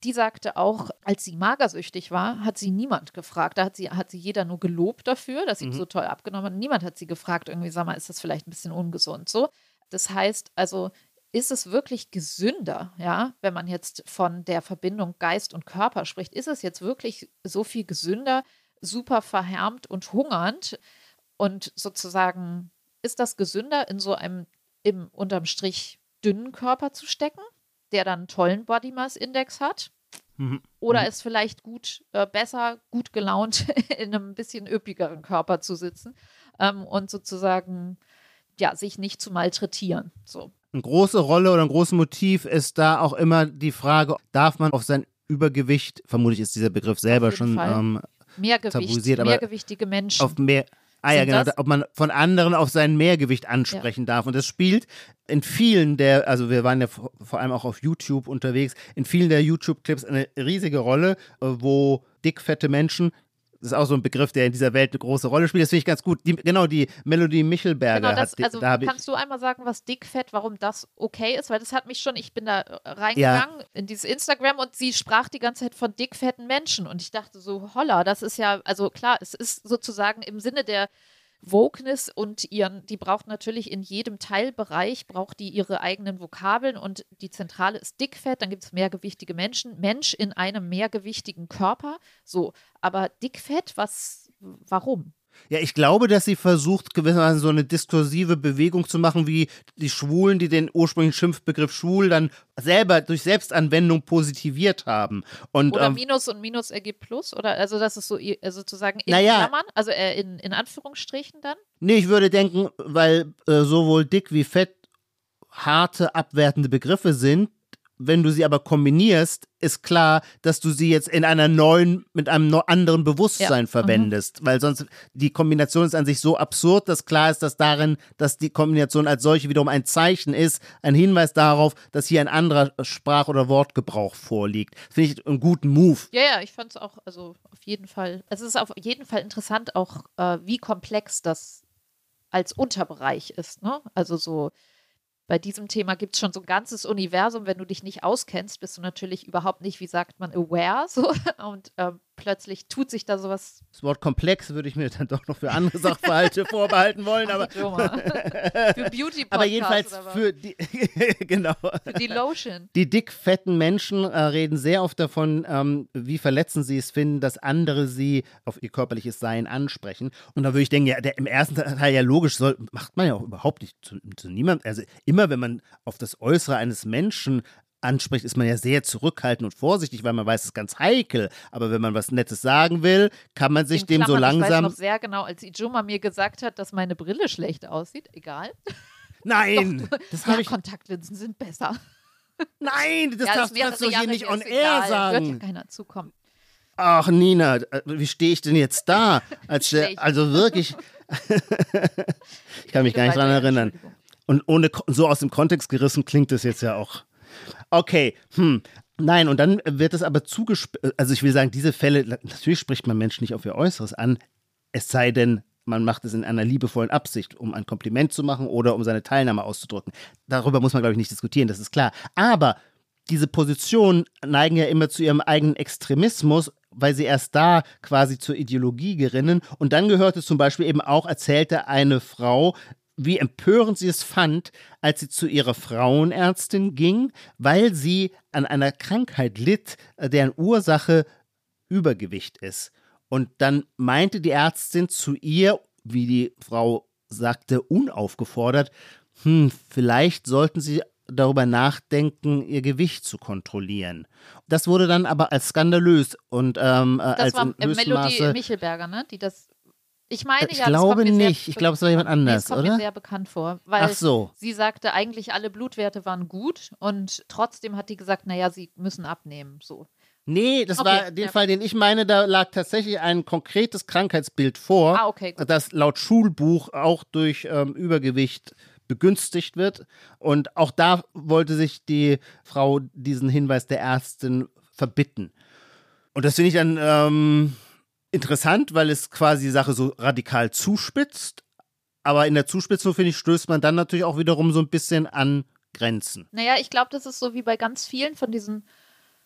die sagte auch, als sie magersüchtig war, hat sie niemand gefragt. Da hat sie, hat sie jeder nur gelobt dafür, dass sie Mhm. so toll abgenommen hat. Niemand hat sie gefragt, irgendwie, sag mal, ist das vielleicht ein bisschen ungesund so? Das heißt, also ist es wirklich gesünder, ja, wenn man jetzt von der Verbindung Geist und Körper spricht, ist es jetzt wirklich so viel gesünder, super verhärmt und hungernd und sozusagen ist das gesünder in so einem im unterm Strich dünnen Körper zu stecken, der dann einen tollen Body Mass Index hat? Mhm. Oder Mhm. ist vielleicht gut, äh, besser, gut gelaunt in einem bisschen üppigeren Körper zu sitzen ähm, und sozusagen ja, sich nicht zu malträtieren. So. Eine große Rolle oder ein großes Motiv ist da auch immer die Frage, darf man auf sein Übergewicht, vermutlich ist dieser Begriff selber schon ähm, Mehrgewicht, tabuisiert, aber mehrgewichtige Menschen. auf mehr. Ah ja, genau, das- ob man von anderen auf sein Mehrgewicht ansprechen darf. Und das spielt in vielen der, also wir waren ja vor allem auch auf YouTube unterwegs, in vielen der YouTube-Clips eine riesige Rolle, äh, wo dickfette Menschen, ist auch so ein Begriff, der in dieser Welt eine große Rolle spielt, das finde ich ganz gut. Die, genau, die Melodie Michelberger Genau, das, hat, also da kannst du einmal sagen, was dickfett, warum das okay ist? Weil das hat mich schon, ich bin da reingegangen in dieses Instagram und sie sprach die ganze Zeit von dickfetten Menschen und ich dachte so, holla, das ist ja, also klar, es ist sozusagen im Sinne der Wokeness und ihren, die braucht natürlich in jedem Teilbereich, braucht die ihre eigenen Vokabeln und die Zentrale ist dickfett, dann gibt es mehrgewichtige Menschen, Mensch in einem mehrgewichtigen Körper, so, aber dickfett, was, warum? Ja, ich glaube, dass sie versucht, gewissermaßen so eine diskursive Bewegung zu machen, wie die Schwulen, die den ursprünglichen Schimpfbegriff schwul dann selber durch Selbstanwendung positiviert haben. Und Oder ähm, Minus und Minus ergibt Plus? Oder also das ist so sozusagen in Naja. Klammern, also äh, in, in Anführungsstrichen dann? nee, ich würde denken, weil äh, sowohl dick wie fett harte, abwertende Begriffe sind, wenn du sie aber kombinierst, ist klar, dass du sie jetzt in einer neuen, mit einem anderen Bewusstsein Ja. verwendest. Weil sonst die Kombination ist an sich so absurd, dass klar ist, dass darin, dass die Kombination als solche wiederum ein Zeichen ist, ein Hinweis darauf, dass hier ein anderer Sprach- oder Wortgebrauch vorliegt. Finde ich einen guten Move. Ja, ja, ich fand es auch, also auf jeden Fall, es ist auf jeden Fall interessant auch, äh, wie komplex das als Unterbereich ist, ne? Also so bei diesem Thema gibt es schon so ein ganzes Universum. Wenn du dich nicht auskennst, bist du natürlich überhaupt nicht, wie sagt man, aware. So. Und ähm, plötzlich tut sich da sowas. Das Wort komplex würde ich mir dann doch noch für andere Sachverhalte vorbehalten wollen, aber, Für Beauty aber jedenfalls für die, genau. für die Lotion. Die dickfetten Menschen äh, reden sehr oft davon, ähm, wie verletzend sie es finden, dass andere sie auf ihr körperliches Sein ansprechen. Und da würde ich denken, ja, der, im ersten Teil ja logisch soll, macht man ja auch überhaupt nicht zu, zu niemandem. Also immer, wenn man auf das Äußere eines Menschen anspricht, ist man ja sehr zurückhaltend und vorsichtig, weil man weiß, es ist ganz heikel. Aber wenn man was Nettes sagen will, kann man sich dem so Klammern, Ich weiß langsam. noch sehr genau, als Ijoma mir gesagt hat, dass meine Brille schlecht aussieht. Egal. Nein, das Ja, habe ich. Kontaktlinsen sind besser. Nein, das ja, darfst, mehrere kannst du hier nicht on air egal. Hört sagen. ja keiner zukommen. Ach, Nina, äh, wie stehe ich denn jetzt da? Als also wirklich. ich kann mich gar nicht dran erinnern. Und ohne so aus dem Kontext gerissen klingt es jetzt ja auch. Okay, hm. Nein, und dann wird es aber zugespielt. Also ich will sagen, diese Fälle, natürlich spricht man Menschen nicht auf ihr Äußeres an, es sei denn, man macht es in einer liebevollen Absicht, um ein Kompliment zu machen oder um seine Teilnahme auszudrücken. Darüber muss man, glaube ich, nicht diskutieren, das ist klar. Aber diese Positionen neigen ja immer zu ihrem eigenen Extremismus, weil sie erst da quasi zur Ideologie gerinnen. Und dann gehörte zum Beispiel eben auch, erzählte eine Frau, wie empörend sie es fand, als sie zu ihrer Frauenärztin ging, weil sie an einer Krankheit litt, äh, deren Ursache Übergewicht ist. Und dann meinte die Ärztin zu ihr, wie die Frau sagte, unaufgefordert, hm, vielleicht sollten Sie darüber nachdenken, Ihr Gewicht zu kontrollieren. Das wurde dann aber als skandalös und ähm, äh, Das als war äh, Melodie Michelberger, ne? Die das. Ich meine, Ich ja, glaube nicht. Sehr Ich glaube, es war jemand nee, anders, das kommt oder? mir sehr bekannt vor. Weil Ach so. sie sagte, eigentlich alle Blutwerte waren gut und trotzdem hat die gesagt, naja, sie müssen abnehmen. So. Nee, das Okay, war den ja. Fall, den ich meine, da lag tatsächlich ein konkretes Krankheitsbild vor, Ah, okay, das laut Schulbuch auch durch ähm, Übergewicht begünstigt wird. Und auch da wollte sich die Frau diesen Hinweis der Ärztin verbitten. Und das finde ich dann ähm, interessant, weil es quasi die Sache so radikal zuspitzt. Aber in der Zuspitzung, finde ich, stößt man dann natürlich auch wiederum so ein bisschen an Grenzen. Naja, ich glaube, das ist so wie bei ganz vielen von diesen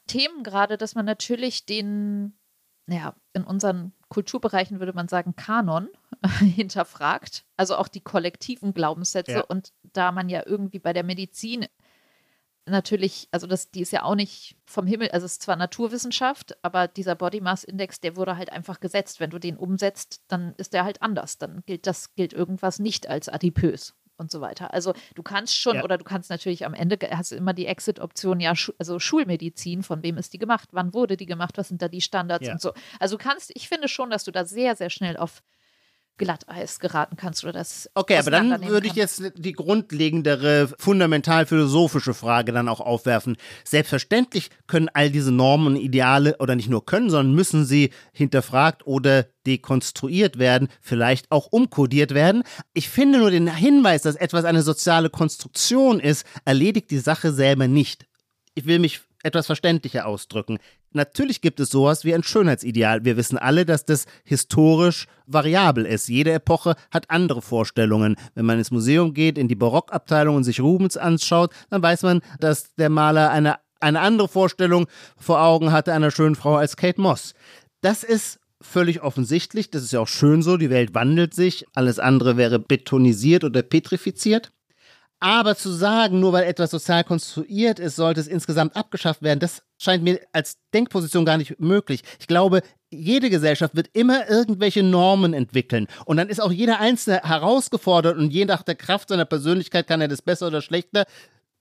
Themen gerade, dass man natürlich den, naja, in unseren Kulturbereichen würde man sagen, Kanon hinterfragt. Also auch die kollektiven Glaubenssätze. Ja. Und da man ja irgendwie bei der Medizin natürlich, also das, die ist ja auch nicht vom Himmel, also es ist zwar Naturwissenschaft, aber dieser Body Mass Index, der wurde halt einfach gesetzt. Wenn du den umsetzt, dann ist der halt anders. Dann gilt das, gilt irgendwas nicht als adipös und so weiter. Also du kannst schon Ja. oder du kannst natürlich am Ende hast du immer die Exit-Option, ja, also Schulmedizin, von wem ist die gemacht, wann wurde die gemacht, was sind da die Standards Ja. und so. Also du kannst, ich finde schon, dass du da sehr, sehr schnell auf Glatteis geraten kannst oder das. Okay, aber dann würde ich jetzt die grundlegendere, fundamental philosophische Frage dann auch aufwerfen. Selbstverständlich können all diese Normen und Ideale oder nicht nur können, sondern müssen sie hinterfragt oder dekonstruiert werden, vielleicht auch umkodiert werden. Ich finde nur den Hinweis, dass etwas eine soziale Konstruktion ist, erledigt die Sache selber nicht. Ich will mich etwas verständlicher ausdrücken. Natürlich gibt es sowas wie ein Schönheitsideal. Wir wissen alle, dass das historisch variabel ist. Jede Epoche hat andere Vorstellungen. Wenn man ins Museum geht, in die Barockabteilung und sich Rubens anschaut, dann weiß man, dass der Maler eine, eine andere Vorstellung vor Augen hatte einer schönen Frau als Kate Moss. Das ist völlig offensichtlich. Das ist ja auch schön so. Die Welt wandelt sich. Alles andere wäre betonisiert oder petrifiziert. Aber zu sagen, nur weil etwas sozial konstruiert ist, sollte es insgesamt abgeschafft werden, das scheint mir als Denkposition gar nicht möglich. Ich glaube, jede Gesellschaft wird immer irgendwelche Normen entwickeln. Und dann ist auch jeder Einzelne herausgefordert und je nach der Kraft seiner Persönlichkeit kann er das besser oder schlechter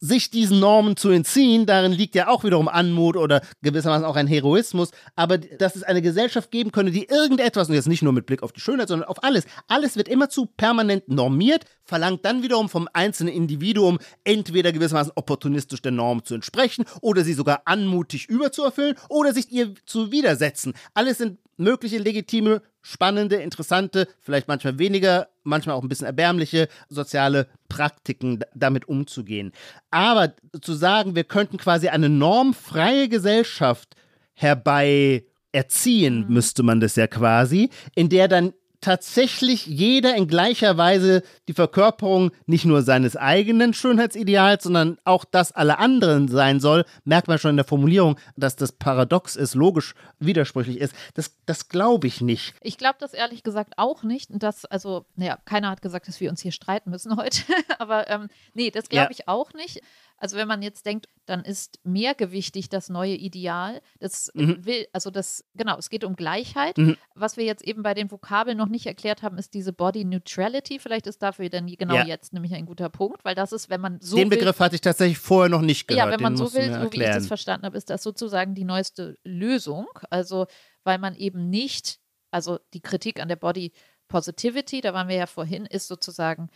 sich diesen Normen zu entziehen, darin liegt ja auch wiederum Anmut oder gewissermaßen auch ein Heroismus, aber dass es eine Gesellschaft geben könnte, die irgendetwas, und jetzt nicht nur mit Blick auf die Schönheit, sondern auf alles, alles wird immerzu permanent normiert, verlangt dann wiederum vom einzelnen Individuum entweder gewissermaßen opportunistisch der Norm zu entsprechen oder sie sogar anmutig überzuerfüllen oder sich ihr zu widersetzen. Alles sind mögliche legitime spannende, interessante, vielleicht manchmal weniger, manchmal auch ein bisschen erbärmliche soziale Praktiken damit umzugehen. Aber zu sagen, wir könnten quasi eine normfreie Gesellschaft herbei erziehen, mhm. müsste man das ja quasi, in der dann tatsächlich jeder in gleicher Weise die Verkörperung nicht nur seines eigenen Schönheitsideals, sondern auch das aller anderen sein soll, merkt man schon in der Formulierung, dass das paradox ist, logisch widersprüchlich ist. Das, das glaube ich nicht. Ich glaube das ehrlich gesagt auch nicht. Und das, also, naja, keiner hat gesagt, dass wir uns hier streiten müssen heute. Aber ähm, nee, das glaube ja. ich auch nicht. Also wenn man jetzt denkt, dann ist mehrgewichtig das neue Ideal. Das mhm. will, also das, genau, es geht um Gleichheit. Mhm. Was wir jetzt eben bei den Vokabeln noch nicht erklärt haben, ist diese Body Neutrality. Vielleicht ist dafür dann genau ja. jetzt nämlich ein guter Punkt, weil das ist, wenn man so. Den will, Begriff hatte ich tatsächlich vorher noch nicht gehört. Ja, wenn man so will, so wie ich das verstanden habe, ist das sozusagen die neueste Lösung. Also, weil man eben nicht, also die Kritik an der Body Positivity, da waren wir ja vorhin, ist sozusagen,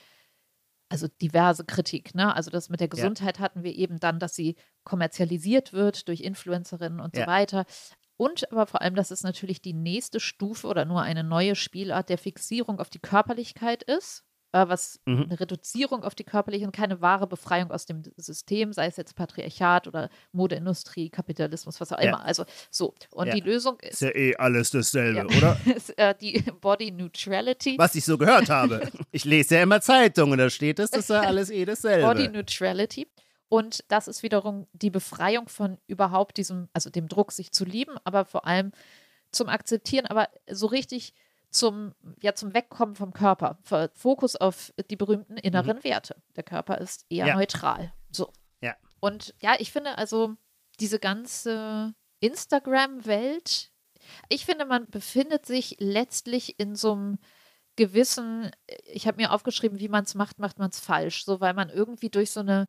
also diverse Kritik. Ne? Also das mit der Gesundheit ja. hatten wir eben dann, dass sie kommerzialisiert wird durch Influencerinnen und ja. so weiter. Und aber vor allem, dass es natürlich die nächste Stufe oder nur eine neue Spielart der Fixierung auf die Körperlichkeit ist äh, was mhm. eine Reduzierung auf die körperliche und keine wahre Befreiung aus dem System, sei es jetzt Patriarchat oder Modeindustrie, Kapitalismus, was auch immer. Also so. Und ja. die Lösung ist. Ist ja eh alles dasselbe, ja. oder? ist, äh, die Body Neutrality. Was ich so gehört habe. ich lese ja immer Zeitungen, da steht es, das ist ja alles eh dasselbe. Body Neutrality. Und das ist wiederum die Befreiung von überhaupt diesem, also dem Druck, sich zu lieben, aber vor allem zum Akzeptieren, aber so richtig zum, ja, zum Wegkommen vom Körper. Fokus auf die berühmten inneren mhm. Werte. Der Körper ist eher ja. neutral. So. Ja. Und ja, ich finde also diese ganze Instagram-Welt, ich finde, man befindet sich letztlich in so einem gewissen, ich habe mir aufgeschrieben, wie man es macht, macht man es falsch. So, weil man irgendwie durch so eine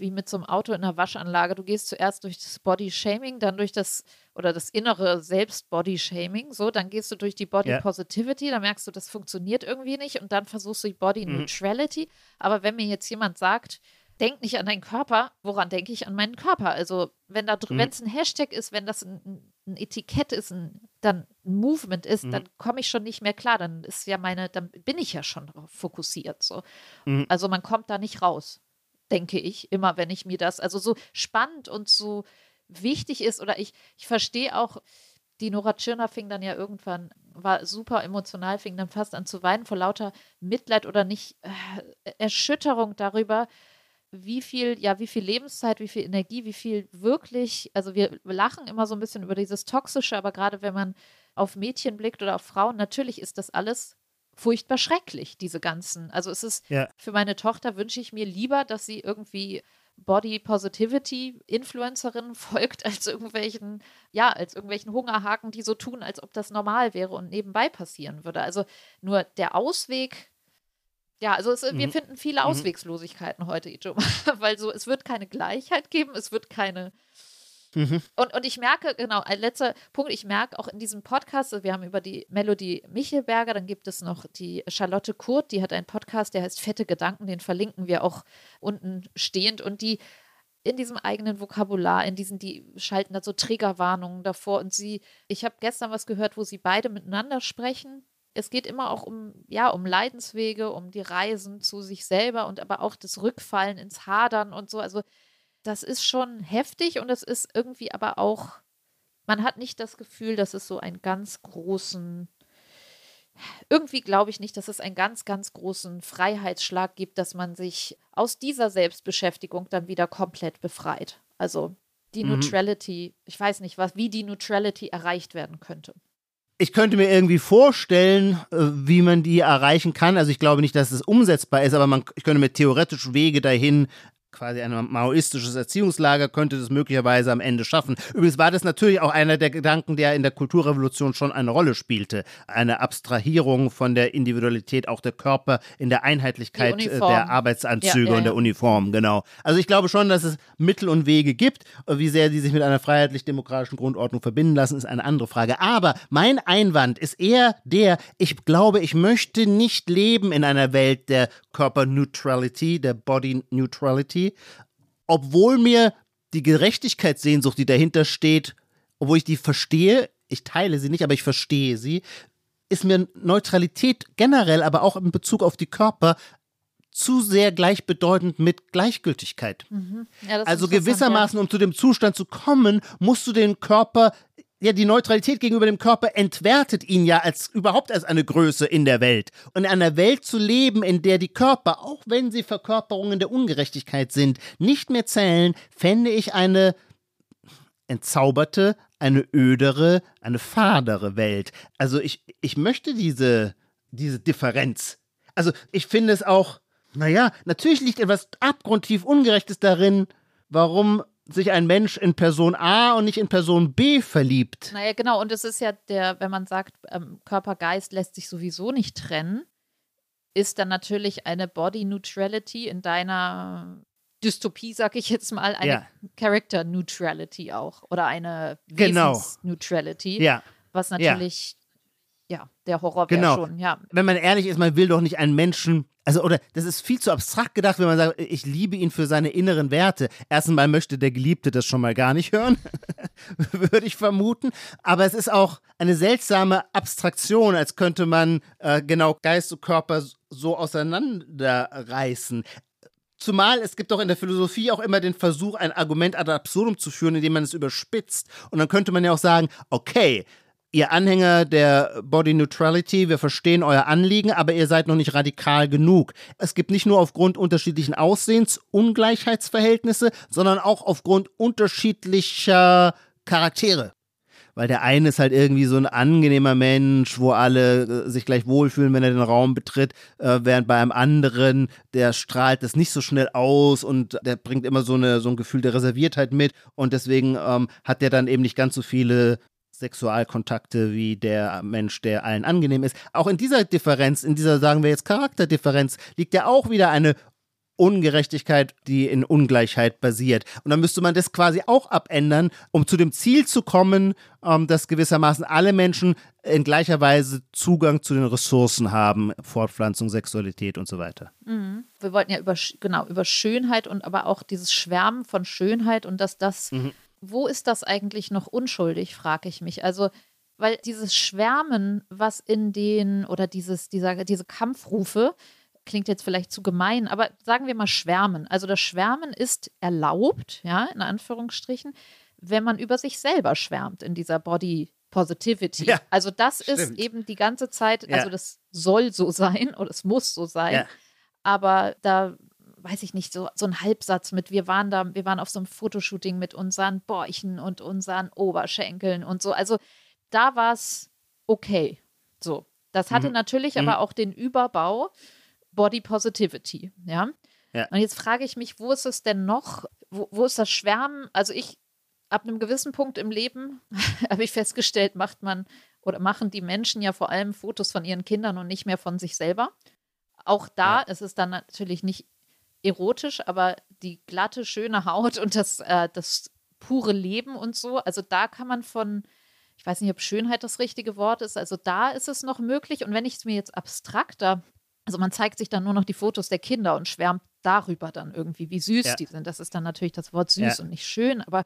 wie mit so einem Auto in einer Waschanlage. Du gehst zuerst durch das Body Shaming, dann durch das oder das innere Selbst Body Shaming, so, dann gehst du durch die Body ja. Positivity, dann merkst du, das funktioniert irgendwie nicht und dann versuchst du die Body mhm. Neutrality. Aber wenn mir jetzt jemand sagt, denk nicht an deinen Körper, woran denke ich an meinen Körper? Also, wenn da mhm. wenn es ein Hashtag ist, wenn das ein, ein Etikett ist, ein, dann ein Movement ist, mhm. dann komme ich schon nicht mehr klar. Dann ist ja meine, dann bin ich ja schon fokussiert. So. Mhm. Also man kommt da nicht raus denke ich, immer wenn ich mir das, also so spannend und so wichtig ist oder ich, ich verstehe auch, die Nora Tschirner fing dann ja irgendwann, war super emotional, fing dann fast an zu weinen vor lauter Mitleid oder nicht äh, Erschütterung darüber, wie viel, ja, wie viel Lebenszeit, wie viel Energie, wie viel wirklich, also wir lachen immer so ein bisschen über dieses Toxische, aber gerade wenn man auf Mädchen blickt oder auf Frauen, natürlich ist das alles furchtbar schrecklich, diese ganzen. Also es ist ja. für meine Tochter wünsche ich mir lieber, dass sie irgendwie Body Positivity Influencerinnen folgt als irgendwelchen, ja, als irgendwelchen Hungerhaken, die so tun, als ob das normal wäre und nebenbei passieren würde. Also nur der Ausweg, ja, also es, mhm. wir finden viele mhm. Auswegslosigkeiten mhm. heute, Ijoma, weil so, es wird keine Gleichheit geben, es wird keine Mhm. Und, und ich merke, genau, ein letzter Punkt, ich merke auch in diesem Podcast, also wir haben über die Melodie Michelberger, dann gibt es noch die Charlotte Kurt, die hat einen Podcast, der heißt Fette Gedanken, den verlinken wir auch unten stehend und die in diesem eigenen Vokabular, in diesen, die schalten da so Triggerwarnungen davor und sie, ich habe gestern was gehört, wo sie beide miteinander sprechen. Es geht immer auch um, ja, um Leidenswege, um die Reisen zu sich selber und aber auch das Rückfallen ins Hadern und so. Also das ist schon heftig und es ist irgendwie aber auch, man hat nicht das Gefühl, dass es so einen ganz großen irgendwie glaube ich nicht, dass es einen ganz, ganz großen Freiheitsschlag gibt, dass man sich aus dieser Selbstbeschäftigung dann wieder komplett befreit. Also die mhm. Neutrality, ich weiß nicht, was, wie die Neutrality erreicht werden könnte. Ich könnte mir irgendwie vorstellen, äh, wie man die erreichen kann. Also ich glaube nicht, dass es umsetzbar ist, aber man, ich könnte mir theoretisch Wege dahin quasi ein maoistisches Erziehungslager könnte das möglicherweise am Ende schaffen. Übrigens war das natürlich auch einer der Gedanken, der in der Kulturrevolution schon eine Rolle spielte. Eine Abstrahierung von der Individualität auch der Körper in der Einheitlichkeit äh, der Arbeitsanzüge ja, ja, ja. und der Uniform, genau. Also ich glaube schon, dass es Mittel und Wege gibt. Wie sehr die sich mit einer freiheitlich-demokratischen Grundordnung verbinden lassen, ist eine andere Frage. Aber mein Einwand ist eher der, ich glaube, ich möchte nicht leben in einer Welt der Körperneutrality, der Body Obwohl mir die Gerechtigkeitssehnsucht, die dahinter steht, obwohl ich die verstehe, ich teile sie nicht, aber ich verstehe sie, ist mir Neutralität generell, aber auch in Bezug auf die Körper zu sehr gleichbedeutend mit Gleichgültigkeit. Mhm. Ja, also gewissermaßen, um zu dem Zustand zu kommen, musst du den Körper ja, die Neutralität gegenüber dem Körper entwertet ihn ja als überhaupt als eine Größe in der Welt. Und in einer Welt zu leben, in der die Körper, auch wenn sie Verkörperungen der Ungerechtigkeit sind, nicht mehr zählen, fände ich eine entzauberte, eine ödere, eine fadere Welt. Also ich, ich möchte diese, diese Differenz. Also ich finde es auch, naja, natürlich liegt etwas abgrundtief Ungerechtes darin, warum sich ein Mensch in Person A und nicht in Person B verliebt. Naja, genau. Und es ist ja der, wenn man sagt, ähm, Körper, Geist lässt sich sowieso nicht trennen, ist dann natürlich eine Body Neutrality in deiner Dystopie, sag ich jetzt mal, eine ja. Character Neutrality auch. Oder eine genau. Wesens Neutrality. Ja. Was natürlich, ja, der Horror wäre genau. schon, ja. Wenn man ehrlich ist, man will doch nicht einen Menschen also, oder das ist viel zu abstrakt gedacht, wenn man sagt, ich liebe ihn für seine inneren Werte. Erstens mal möchte der Geliebte das schon mal gar nicht hören, würde ich vermuten. Aber es ist auch eine seltsame Abstraktion, als könnte man äh, genau Geist und Körper so auseinanderreißen. Zumal es gibt auch in der Philosophie auch immer den Versuch, ein Argument ad absurdum zu führen, indem man es überspitzt. Und dann könnte man ja auch sagen, okay, ihr Anhänger der Body Neutrality, wir verstehen euer Anliegen, aber ihr seid noch nicht radikal genug. Es gibt nicht nur aufgrund unterschiedlichen Aussehens Ungleichheitsverhältnisse, sondern auch aufgrund unterschiedlicher Charaktere. Weil der eine ist halt irgendwie so ein angenehmer Mensch, wo alle äh, sich gleich wohlfühlen, wenn er den Raum betritt, äh, während bei einem anderen, der strahlt das nicht so schnell aus und der bringt immer so, eine, so ein Gefühl der Reserviertheit mit und deswegen ähm, hat der dann eben nicht ganz so viele Sexualkontakte wie der Mensch, der allen angenehm ist. Auch in dieser Differenz, in dieser, sagen wir jetzt, Charakterdifferenz, liegt ja auch wieder eine Ungerechtigkeit, die in Ungleichheit basiert. Und dann müsste man das quasi auch abändern, um zu dem Ziel zu kommen, ähm, dass gewissermaßen alle Menschen in gleicher Weise Zugang zu den Ressourcen haben, Fortpflanzung, Sexualität und so weiter. Mhm. Wir wollten ja über, genau, über Schönheit und aber auch dieses Schwärmen von Schönheit und dass das mhm wo ist das eigentlich noch unschuldig, frage ich mich. Also, weil dieses Schwärmen, was in den, oder dieses, dieser, diese Kampfrufe, klingt jetzt vielleicht zu gemein, aber sagen wir mal Schwärmen. Also das Schwärmen ist erlaubt, ja, in Anführungsstrichen, wenn man über sich selber schwärmt in dieser Body Positivity. Ja, also das stimmt. ist eben die ganze Zeit, also ja. das soll so sein oder es muss so sein. Ja. Aber da weiß ich nicht, so, so ein Halbsatz mit, wir waren da, wir waren auf so einem Fotoshooting mit unseren Bäuchen und unseren Oberschenkeln und so. Also da war es okay. So. Das hatte mhm. natürlich mhm. aber auch den Überbau Body Positivity, ja? ja. Und jetzt frage ich mich, wo ist es denn noch, wo, wo ist das Schwärmen? Also ich, ab einem gewissen Punkt im Leben habe ich festgestellt, macht man oder machen die Menschen ja vor allem Fotos von ihren Kindern und nicht mehr von sich selber. Auch da ja. ist es dann natürlich nicht erotisch, aber die glatte, schöne Haut und das, äh, das pure Leben und so. Also da kann man von, ich weiß nicht, ob Schönheit das richtige Wort ist, also da ist es noch möglich. Und wenn ich es mir jetzt abstrakter, also man zeigt sich dann nur noch die Fotos der Kinder und schwärmt darüber dann irgendwie, wie süß Ja. die sind. Das ist dann natürlich das Wort süß Ja. und nicht schön, aber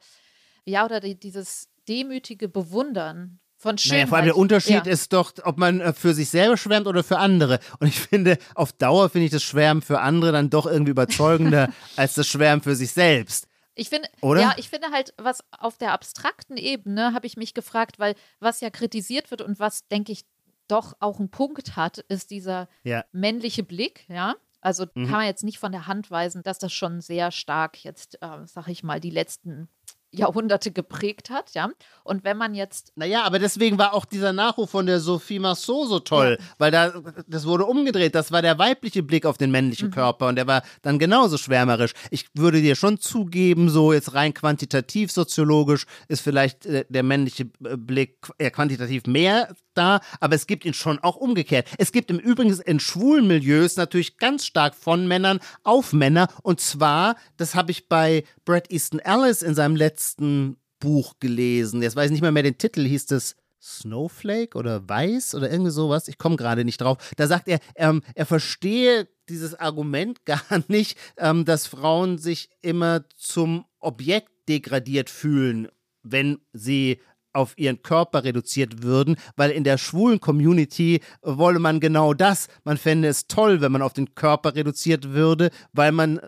ja, oder die, dieses demütige Bewundern von Schönheit. Naja, vor allem der Unterschied ja. ist doch, ob man äh, für sich selber schwärmt oder für andere. Und ich finde, auf Dauer finde ich das Schwärmen für andere dann doch irgendwie überzeugender als das Schwärmen für sich selbst. Ich finde, Oder? ja, ich finde halt, was auf der abstrakten Ebene habe ich mich gefragt, weil was ja kritisiert wird und was, denke ich, doch auch einen Punkt hat, ist dieser Ja. männliche Blick, ja. Also Mhm. kann man jetzt nicht von der Hand weisen, dass das schon sehr stark jetzt, äh, sag ich mal, die letzten Jahrhunderte geprägt hat, ja. Und wenn man jetzt Naja, aber deswegen war auch dieser Nachruf von der Sophie Marceau so toll, weil da, das wurde umgedreht. Das war der weibliche Blick auf den männlichen Mhm. Körper und der war dann genauso schwärmerisch. Ich würde dir schon zugeben, so jetzt rein quantitativ soziologisch ist vielleicht äh, der männliche äh, Blick eher quantitativ mehr da, aber es gibt ihn schon auch umgekehrt. Es gibt im Übrigen in schwulen Milieus natürlich ganz stark von Männern auf Männer und zwar, das habe ich bei Brad Easton Ellis in seinem letzten Buch gelesen. Jetzt weiß ich nicht mehr mehr den Titel, hieß das Snowflake oder Weiß oder irgendwie sowas. Ich komme gerade nicht drauf. Da sagt er, ähm, er verstehe dieses Argument gar nicht, ähm, dass Frauen sich immer zum Objekt degradiert fühlen, wenn sie auf ihren Körper reduziert würden, weil in der schwulen Community wolle man genau das. Man fände es toll, wenn man auf den Körper reduziert würde, weil man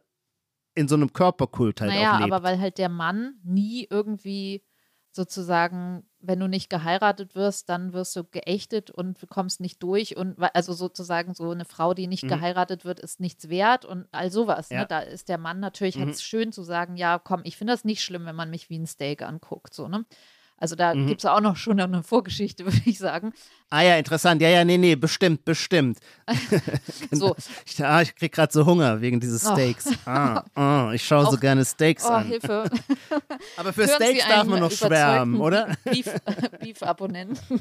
in so einem Körperkult halt naja, auch lebt. aber weil halt der Mann nie irgendwie sozusagen, wenn du nicht geheiratet wirst, dann wirst du geächtet und du kommst nicht durch und also sozusagen so eine Frau, die nicht Mhm. geheiratet wird, ist nichts wert und all sowas. Ja. Ne? Da ist der Mann natürlich Mhm. schön zu sagen, ja, komm, ich finde das nicht schlimm, wenn man mich wie ein Steak anguckt, so, ne? Also da Mhm. gibt es auch noch schon eine Vorgeschichte, würde ich sagen. Ah ja, interessant. Ja, ja, nee, nee, bestimmt, bestimmt. So, Ich, ah, ich krieg gerade so Hunger wegen dieses Oh. Steaks. Ah, ah, ich schaue so gerne Steaks oh, an. Hilfe. Aber für Hören Steaks darf man noch schwärmen, oder? Beef- Beef-Abonnenten.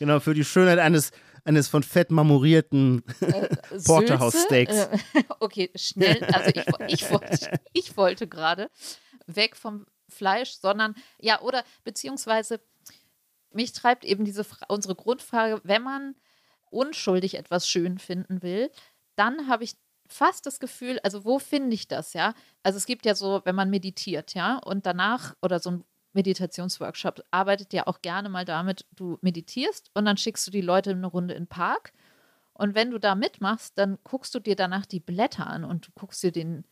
Genau, für die Schönheit eines, eines von Fett marmorierten Porterhouse-Steaks. Sülze? Äh, okay, schnell. Also ich, ich wollte, ich wollte gerade weg vom Fleisch, sondern ja, oder beziehungsweise mich treibt eben diese unsere Grundfrage, wenn man unschuldig etwas schön finden will, dann habe ich fast das Gefühl, also wo finde ich das, ja? Also es gibt ja so, wenn man meditiert, ja, und danach oder so ein Meditationsworkshop arbeitet ja auch gerne mal damit, du meditierst und dann schickst du die Leute eine Runde in den Park und wenn du da mitmachst, dann guckst du dir danach die Blätter an und du guckst dir den,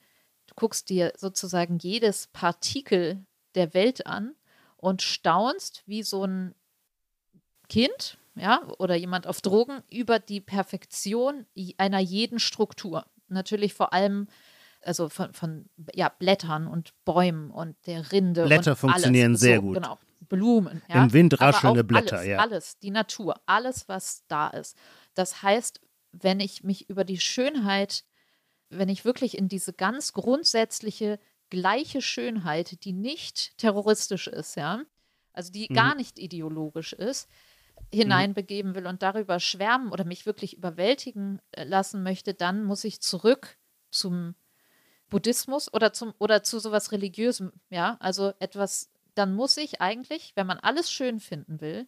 du guckst dir sozusagen jedes Partikel der Welt an und staunst, wie so ein Kind, ja, oder jemand auf Drogen über die Perfektion einer jeden Struktur. Natürlich vor allem, also von, von ja, Blättern und Bäumen und der Rinde. Blätter funktionieren alles. sehr so, gut. Genau. Blumen. Ja. Im Wind raschelnde Blätter, alles, ja. Alles, die Natur, alles, was da ist. Das heißt, wenn ich mich über die Schönheit, wenn ich wirklich in diese ganz grundsätzliche gleiche Schönheit, die nicht terroristisch ist, ja, also die Mhm. gar nicht ideologisch ist, hineinbegeben will und darüber schwärmen oder mich wirklich überwältigen äh, lassen möchte, dann muss ich zurück zum Buddhismus oder zum oder zu sowas religiösem, ja, also etwas, dann muss ich eigentlich, wenn man alles schön finden will,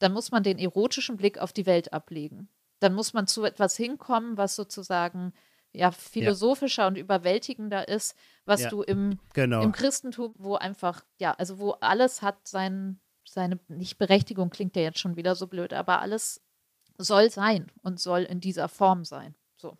dann muss man den erotischen Blick auf die Welt ablegen. Dann muss man zu etwas hinkommen, was sozusagen ja philosophischer und überwältigender ist, was Ja, du im, Genau. im Christentum, wo einfach, ja, also wo alles hat sein, seine, nicht Berechtigung klingt ja jetzt schon wieder so blöd, aber alles soll sein und soll in dieser Form sein. So.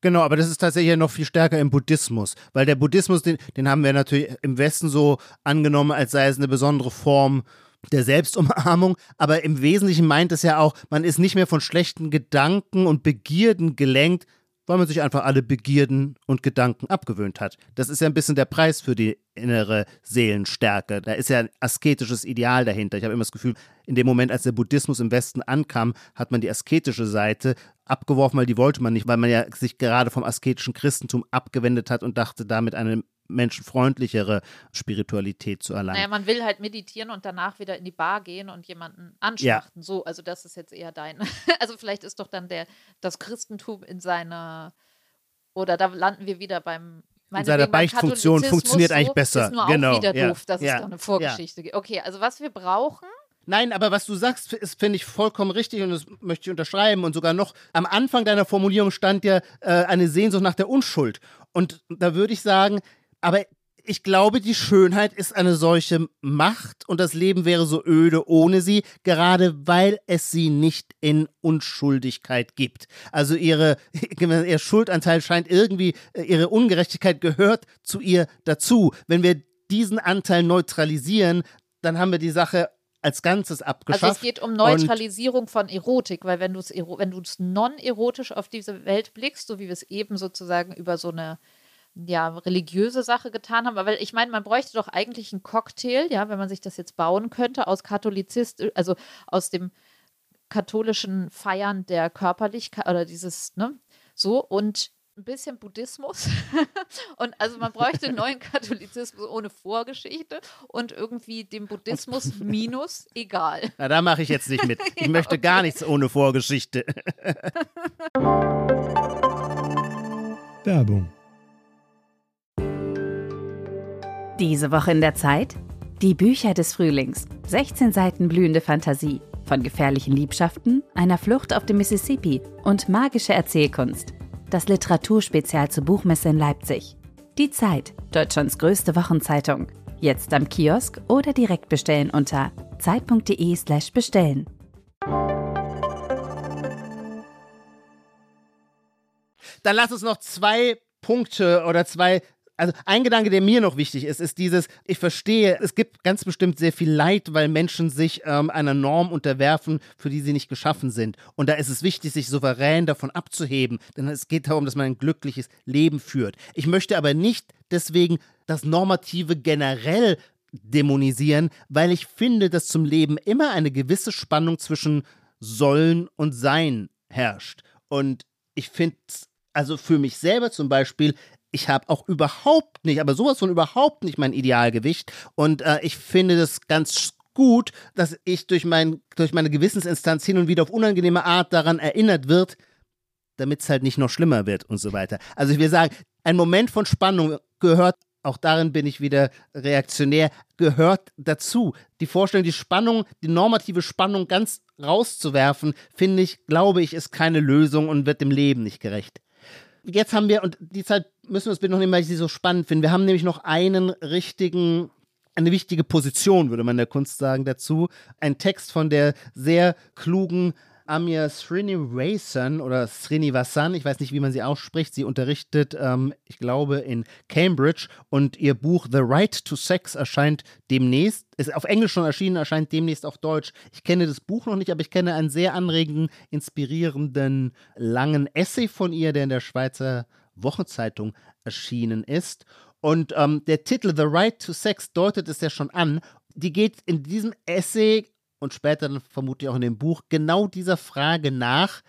Genau, aber das ist tatsächlich noch viel stärker im Buddhismus, weil der Buddhismus, den, den haben wir natürlich im Westen so angenommen, als sei es eine besondere Form der Selbstumarmung, aber im Wesentlichen meint es ja auch, man ist nicht mehr von schlechten Gedanken und Begierden gelenkt, weil man sich einfach alle Begierden und Gedanken abgewöhnt hat. Das ist ja ein bisschen der Preis für die innere Seelenstärke. Da ist ja ein asketisches Ideal dahinter. Ich habe immer das Gefühl, in dem Moment, als der Buddhismus im Westen ankam, hat man die asketische Seite abgeworfen, weil die wollte man nicht, weil man ja sich gerade vom asketischen Christentum abgewendet hat und dachte, damit eine menschenfreundlichere Spiritualität zu erlangen. Naja, man will halt meditieren und danach wieder in die Bar gehen und jemanden anschlachten. So, also das ist jetzt eher dein. Also vielleicht ist doch dann der, das Christentum in seiner, oder da landen wir wieder beim in seiner Beichtfunktion funktioniert eigentlich besser. Ist nur genau. auch wieder ja. doof, dass ja. es da eine Vorgeschichte gibt. Okay, also was wir brauchen, Nein, aber was du sagst, ist, finde ich vollkommen richtig und das möchte ich unterschreiben. Und sogar noch am Anfang deiner Formulierung stand ja äh, eine Sehnsucht nach der Unschuld. Und da würde ich sagen, aber ich glaube, die Schönheit ist eine solche Macht und das Leben wäre so öde ohne sie, gerade weil es sie nicht in Unschuldigkeit gibt. Also ihre, ihr Schuldanteil scheint irgendwie, äh, ihre Ungerechtigkeit gehört zu ihr dazu. Wenn wir diesen Anteil neutralisieren, dann haben wir die Sache als Ganzes abgeschafft. Also es geht um Neutralisierung von Erotik, weil wenn du es wenn du es non-erotisch auf diese Welt blickst, so wie wir es eben sozusagen über so eine ja, religiöse Sache getan haben. Aber ich meine, man bräuchte doch eigentlich einen Cocktail, ja, wenn man sich das jetzt bauen könnte, aus Katholizist, also aus dem katholischen Feiern der Körperlichkeit oder dieses, ne, so und ein bisschen Buddhismus. und also man bräuchte einen neuen Katholizismus ohne Vorgeschichte und irgendwie dem Buddhismus minus egal. Na, da mache ich jetzt nicht mit. Ich ja, möchte okay. gar nichts ohne Vorgeschichte. Werbung. Diese Woche in der Zeit? Die Bücher des Frühlings. 16 Seiten blühende Fantasie. Von gefährlichen Liebschaften, einer Flucht auf dem Mississippi und magische Erzählkunst. Das Literaturspezial zur Buchmesse in Leipzig. Die Zeit, Deutschlands größte Wochenzeitung. Jetzt am Kiosk oder direkt bestellen unter zeit.de/slash bestellen. Dann lass uns noch zwei Punkte oder zwei also ein Gedanke, der mir noch wichtig ist, ist dieses, ich verstehe, es gibt ganz bestimmt sehr viel Leid, weil Menschen sich ähm, einer Norm unterwerfen, für die sie nicht geschaffen sind. Und da ist es wichtig, sich souverän davon abzuheben, denn es geht darum, dass man ein glückliches Leben führt. Ich möchte aber nicht deswegen das Normative generell dämonisieren, weil ich finde, dass zum Leben immer eine gewisse Spannung zwischen sollen und sein herrscht. Und ich finde, also für mich selber zum Beispiel, ich habe auch überhaupt nicht, aber sowas von überhaupt nicht mein Idealgewicht. Und äh, ich finde das ganz gut, dass ich durch, mein, durch meine Gewissensinstanz hin und wieder auf unangenehme Art daran erinnert wird, damit es halt nicht noch schlimmer wird und so weiter. Also ich will sagen, ein Moment von Spannung gehört, auch darin bin ich wieder reaktionär, gehört dazu. Die Vorstellung, die Spannung, die normative Spannung ganz rauszuwerfen, finde ich, glaube ich, ist keine Lösung und wird dem Leben nicht gerecht jetzt haben wir, und die Zeit müssen wir uns bitte noch nehmen, weil ich sie so spannend finde. Wir haben nämlich noch einen richtigen, eine wichtige Position, würde man der Kunst sagen, dazu. Ein Text von der sehr klugen Amir Srinivasan oder Srinivasan, ich weiß nicht, wie man sie ausspricht. Sie unterrichtet, ähm, ich glaube, in Cambridge und ihr Buch The Right to Sex erscheint demnächst. Ist auf Englisch schon erschienen, erscheint demnächst auf Deutsch. Ich kenne das Buch noch nicht, aber ich kenne einen sehr anregenden, inspirierenden, langen Essay von ihr, der in der Schweizer Wochenzeitung erschienen ist. Und ähm, der Titel The Right to Sex deutet es ja schon an. Die geht in diesem Essay und später dann vermutlich auch in dem Buch genau dieser Frage nach,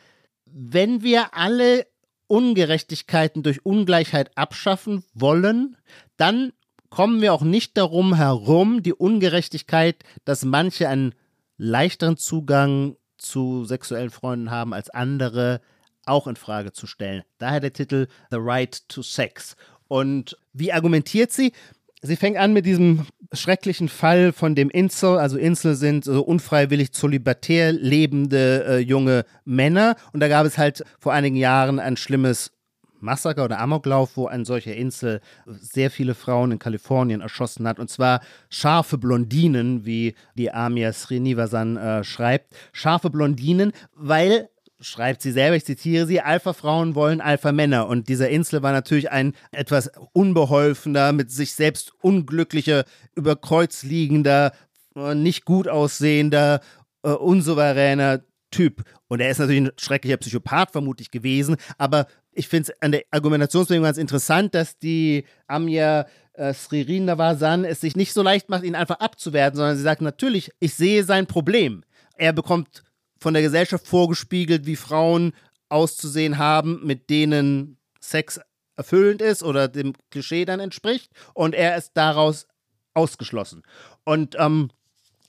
wenn wir alle Ungerechtigkeiten durch Ungleichheit abschaffen wollen, dann kommen wir auch nicht darum herum, die Ungerechtigkeit, dass manche einen leichteren Zugang zu sexuellen Freunden haben als andere, auch in Frage zu stellen. Daher der Titel The Right to Sex. Und wie argumentiert sie? Sie fängt an mit diesem schrecklichen Fall von dem Insel. Also Insel sind so unfreiwillig zolibatär lebende äh, junge Männer. Und da gab es halt vor einigen Jahren ein schlimmes Massaker oder Amoklauf, wo ein solcher Insel sehr viele Frauen in Kalifornien erschossen hat. Und zwar scharfe Blondinen, wie die Amia Srinivasan äh, schreibt. Scharfe Blondinen, weil schreibt sie selber, ich zitiere sie, Alpha-Frauen wollen Alpha-Männer. Und dieser Insel war natürlich ein etwas unbeholfener, mit sich selbst unglücklicher, über Kreuz liegender, äh, nicht gut aussehender, äh, unsouveräner Typ. Und er ist natürlich ein schrecklicher Psychopath vermutlich gewesen, aber ich finde es an der Argumentationsbewegung ganz interessant, dass die Amya äh, Sririndavasan es sich nicht so leicht macht, ihn einfach abzuwerten, sondern sie sagt natürlich, ich sehe sein Problem. Er bekommt von der Gesellschaft vorgespiegelt, wie Frauen auszusehen haben, mit denen Sex erfüllend ist oder dem Klischee dann entspricht. Und er ist daraus ausgeschlossen. Und ähm,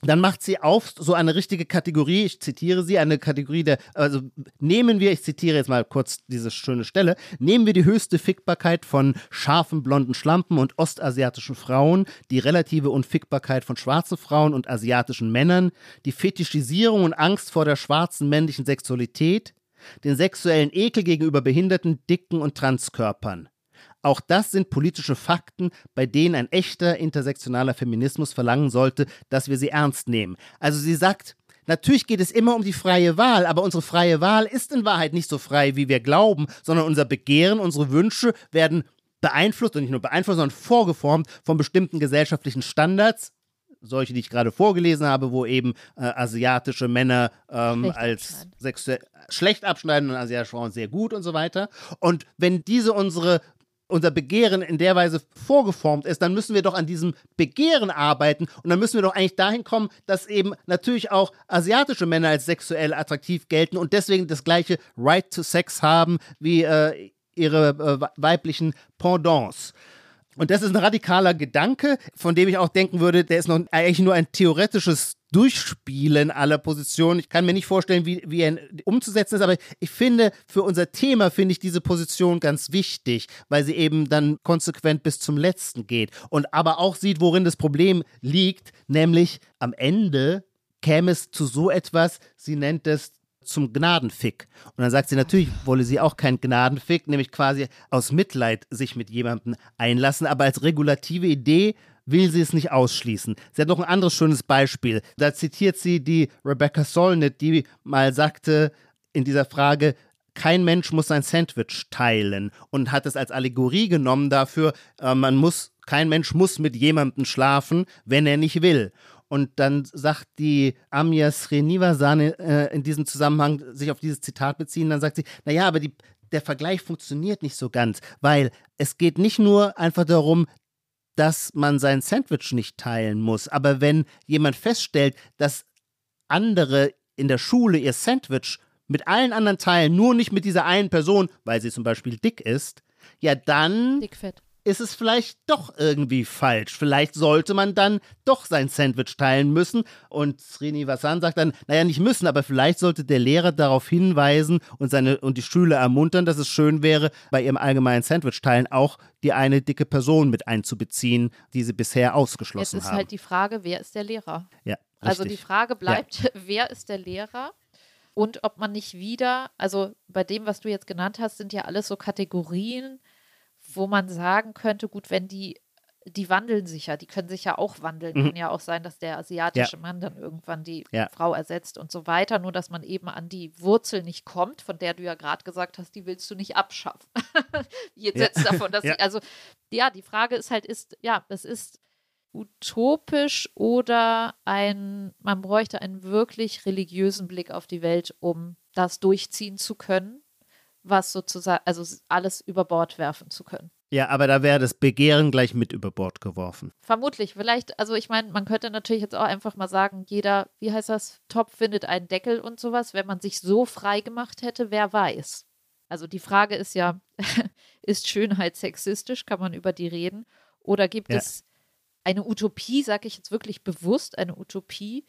dann macht sie auf so eine richtige Kategorie, ich zitiere sie, eine Kategorie der, also nehmen wir, ich zitiere jetzt mal kurz diese schöne Stelle, nehmen wir die höchste Fickbarkeit von scharfen blonden Schlampen und ostasiatischen Frauen, die relative Unfickbarkeit von schwarzen Frauen und asiatischen Männern, die Fetischisierung und Angst vor der schwarzen männlichen Sexualität, den sexuellen Ekel gegenüber behinderten, dicken und Transkörpern. Auch das sind politische Fakten, bei denen ein echter intersektionaler Feminismus verlangen sollte, dass wir sie ernst nehmen. Also sie sagt, Natürlich geht es immer um die freie Wahl, aber unsere freie Wahl ist in Wahrheit nicht so frei, wie wir glauben, sondern unser Begehren, unsere Wünsche werden beeinflusst und nicht nur beeinflusst, sondern vorgeformt von bestimmten gesellschaftlichen Standards, solche, die ich gerade vorgelesen habe, wo eben äh, asiatische Männer ähm, als sexuell schlecht abschneiden und asiatische Frauen sehr gut und so weiter. Und wenn diese unsere unser Begehren in der Weise vorgeformt ist, dann müssen wir doch an diesem Begehren arbeiten und dann müssen wir doch eigentlich dahin kommen, dass eben natürlich auch asiatische Männer als sexuell attraktiv gelten und deswegen das gleiche Right to Sex haben wie äh, ihre äh, weiblichen Pendants. Und das ist ein radikaler Gedanke, von dem ich auch denken würde, der ist noch eigentlich nur ein theoretisches Durchspielen aller Positionen. Ich kann mir nicht vorstellen, wie, wie er umzusetzen ist, aber ich finde, für unser Thema finde ich diese Position ganz wichtig, weil sie eben dann konsequent bis zum Letzten geht und aber auch sieht, worin das Problem liegt, nämlich am Ende käme es zu so etwas, sie nennt es zum Gnadenfick. Und dann sagt sie, natürlich wolle sie auch keinen Gnadenfick, nämlich quasi aus Mitleid sich mit jemandem einlassen, aber als regulative Idee will sie es nicht ausschließen. Sie hat noch ein anderes schönes Beispiel. Da zitiert sie die Rebecca Solnit, die mal sagte in dieser Frage, kein Mensch muss sein Sandwich teilen und hat es als Allegorie genommen dafür, äh, man muss, kein Mensch muss mit jemandem schlafen, wenn er nicht will. Und dann sagt die Amya Srinivasan äh, in diesem Zusammenhang, sich auf dieses Zitat beziehen, dann sagt sie, naja, aber die, der Vergleich funktioniert nicht so ganz, weil es geht nicht nur einfach darum, dass man sein Sandwich nicht teilen muss, aber wenn jemand feststellt, dass andere in der Schule ihr Sandwich mit allen anderen teilen, nur nicht mit dieser einen Person, weil sie zum Beispiel dick ist, ja dann Dickfett ist es vielleicht doch irgendwie falsch. Vielleicht sollte man dann doch sein Sandwich teilen müssen. Und Srinivasan sagt dann, naja, nicht müssen, aber vielleicht sollte der Lehrer darauf hinweisen und, seine, und die Schüler ermuntern, dass es schön wäre, bei ihrem allgemeinen Sandwich teilen auch die eine dicke Person mit einzubeziehen, die sie bisher ausgeschlossen haben. Jetzt ist halt die Frage, wer ist der Lehrer? Ja, also die Frage bleibt, ja. wer ist der Lehrer? Und ob man nicht wieder, also bei dem, was du jetzt genannt hast, sind ja alles so Kategorien, wo man sagen könnte, gut, wenn die, die wandeln sich ja, die können sich ja auch wandeln. Mhm. Kann ja auch sein, dass der asiatische ja. Mann dann irgendwann die ja. Frau ersetzt und so weiter, nur dass man eben an die Wurzel nicht kommt, von der du ja gerade gesagt hast, die willst du nicht abschaffen. Jetzt ja. davon, dass ja. Sie, also ja, die Frage ist halt, ist, ja, das ist utopisch oder ein, man bräuchte einen wirklich religiösen Blick auf die Welt, um das durchziehen zu können was sozusagen, also alles über Bord werfen zu können. Ja, aber da wäre das Begehren gleich mit über Bord geworfen. Vermutlich. Vielleicht, also ich meine, man könnte natürlich jetzt auch einfach mal sagen, jeder, wie heißt das, Topf findet einen Deckel und sowas. Wenn man sich so frei gemacht hätte, wer weiß. Also die Frage ist ja, ist Schönheit sexistisch? Kann man über die reden? Oder gibt ja. es eine Utopie, sage ich jetzt wirklich bewusst, eine Utopie,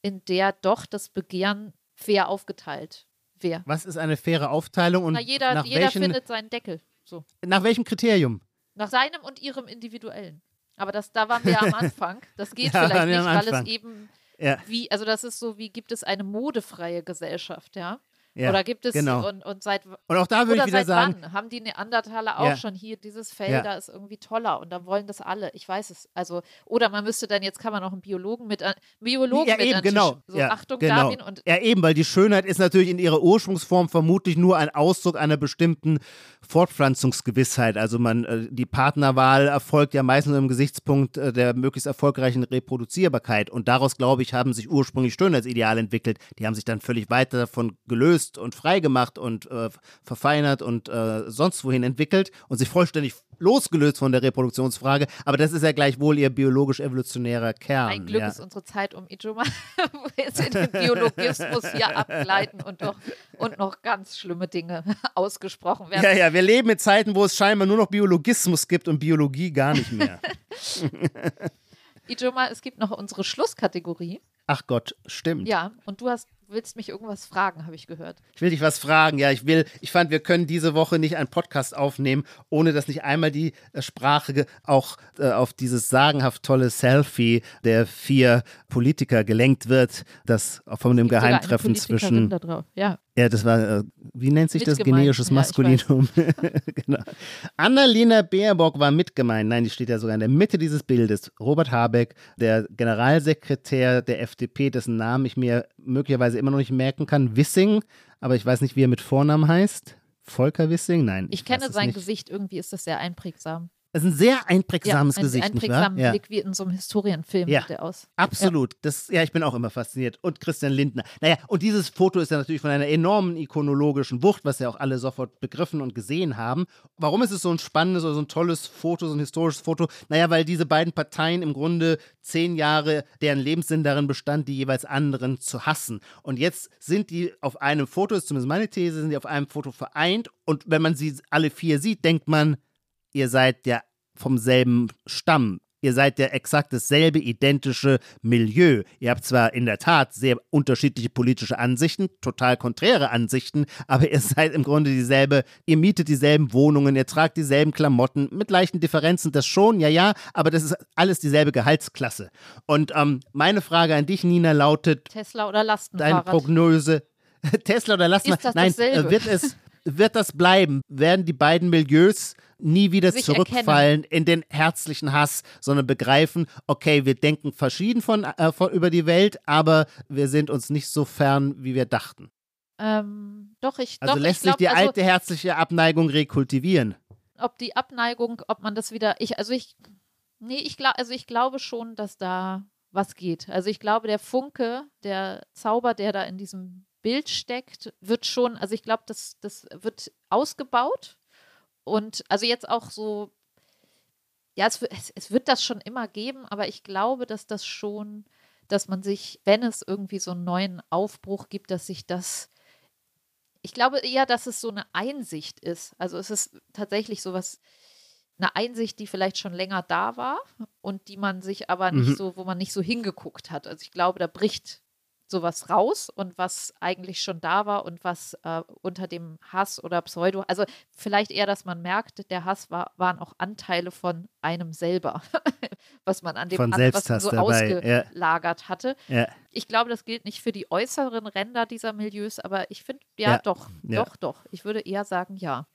in der doch das Begehren fair aufgeteilt Wer? Was ist eine faire Aufteilung? Und Na, jeder, nach jeder welchen, findet seinen Deckel. So. Nach welchem Kriterium? Nach seinem und ihrem individuellen. Aber das, da waren wir ja am Anfang. Das geht ja, vielleicht nicht, weil es eben ja. wie, also das ist so, wie gibt es eine modefreie Gesellschaft, ja? Ja, oder gibt es genau. und, und seit und auch da würde ich wieder sagen, wann haben die Neandertaler auch ja. schon hier dieses Fell ja. da ist irgendwie toller und da wollen das alle. Ich weiß es. Also oder man müsste dann jetzt kann man noch einen Biologen mit einen Biologen ja, mit eben, genau. So, ja, Achtung genau. Darwin und ja eben, weil die Schönheit ist natürlich in ihrer Ursprungsform vermutlich nur ein Ausdruck einer bestimmten Fortpflanzungsgewissheit. Also man äh, die Partnerwahl erfolgt ja meistens im Gesichtspunkt äh, der möglichst erfolgreichen Reproduzierbarkeit und daraus glaube ich haben sich ursprünglich Schönheitsideale entwickelt. Die haben sich dann völlig weiter davon gelöst und freigemacht gemacht und äh, verfeinert und äh, sonst wohin entwickelt und sich vollständig losgelöst von der Reproduktionsfrage. Aber das ist ja gleichwohl ihr biologisch-evolutionärer Kern. Ein Glück ja. ist unsere Zeit um Ijoma, wo wir jetzt in den Biologismus hier abgleiten und, doch, und noch ganz schlimme Dinge ausgesprochen werden. Ja, ja, wir leben in Zeiten, wo es scheinbar nur noch Biologismus gibt und Biologie gar nicht mehr. Ijoma, es gibt noch unsere Schlusskategorie. Ach Gott, stimmt. Ja, und du hast willst mich irgendwas fragen, habe ich gehört. Ich will dich was fragen. Ja, ich will, ich fand, wir können diese Woche nicht einen Podcast aufnehmen, ohne dass nicht einmal die äh, Sprache auch äh, auf dieses sagenhaft tolle Selfie der vier Politiker gelenkt wird, das von dem Geheimtreffen zwischen. Da drauf. Ja. Ja, das war, äh, wie nennt sich das? Generisches Maskulinum. genau. Annalena Baerbock war mitgemeint. Nein, die steht ja sogar in der Mitte dieses Bildes. Robert Habeck, der Generalsekretär der FDP, dessen Namen ich mir möglicherweise immer noch nicht merken kann. Wissing, aber ich weiß nicht, wie er mit Vornamen heißt. Volker Wissing? Nein. Ich, ich kenne sein Gesicht, irgendwie ist das sehr einprägsam. Das ist ein sehr einprägsames ja, ein, Gesicht, einprägsamen nicht wahr? Blick wie in so einem Historienfilm ja, der aus. Absolut. Ja. Das, ja, ich bin auch immer fasziniert. Und Christian Lindner. Naja, und dieses Foto ist ja natürlich von einer enormen ikonologischen Wucht, was ja auch alle sofort begriffen und gesehen haben. Warum ist es so ein spannendes oder so ein tolles Foto, so ein historisches Foto? Naja, weil diese beiden Parteien im Grunde zehn Jahre deren Lebenssinn darin bestand, die jeweils anderen zu hassen. Und jetzt sind die auf einem Foto, ist zumindest meine These, sind die auf einem Foto vereint. Und wenn man sie alle vier sieht, denkt man, ihr seid ja vom selben Stamm. Ihr seid ja exakt dasselbe identische Milieu. Ihr habt zwar in der Tat sehr unterschiedliche politische Ansichten, total konträre Ansichten, aber ihr seid im Grunde dieselbe, ihr mietet dieselben Wohnungen, ihr tragt dieselben Klamotten, mit leichten Differenzen, das schon, ja, ja, aber das ist alles dieselbe Gehaltsklasse. Und ähm, meine Frage an dich, Nina, lautet: Tesla oder Lastenfahrrad? Deine Prognose. Tesla oder Lastenfahrrad? Nein, dasselbe? wird es, wird das bleiben? Werden die beiden Milieus nie wieder Sich zurückfallen erkennen. in den herzlichen Hass, sondern begreifen, okay, wir denken verschieden von, äh, von über die Welt, aber wir sind uns nicht so fern, wie wir dachten. Ähm, doch, ich Also doch, lässt ich glaub, sich die also, alte herzliche Abneigung rekultivieren. Ob die Abneigung, ob man das wieder. Ich, also ich. Nee, ich glaube, also ich glaube schon, dass da was geht. Also ich glaube, der Funke, der Zauber, der da in diesem Bild steckt, wird schon, also ich glaube, das, das wird ausgebaut. Und also jetzt auch so, ja, es, es, es wird das schon immer geben, aber ich glaube, dass das schon, dass man sich, wenn es irgendwie so einen neuen Aufbruch gibt, dass sich das, ich glaube eher, dass es so eine Einsicht ist. Also es ist tatsächlich sowas, eine Einsicht, die vielleicht schon länger da war und die man sich aber nicht Mhm. so, wo man nicht so hingeguckt hat. Also ich glaube, da bricht sowas raus und was eigentlich schon da war und was äh, unter dem Hass oder Pseudo, also vielleicht eher, dass man merkt, der Hass war, waren auch Anteile von einem selber, was man an dem Von an, was man so dabei, ja. ausgelagert hatte. Ja. Ich glaube, das gilt nicht für die äußeren Ränder dieser Milieus, aber ich finde, ja, Ja, doch, ja. doch, doch. Ich würde eher sagen, ja.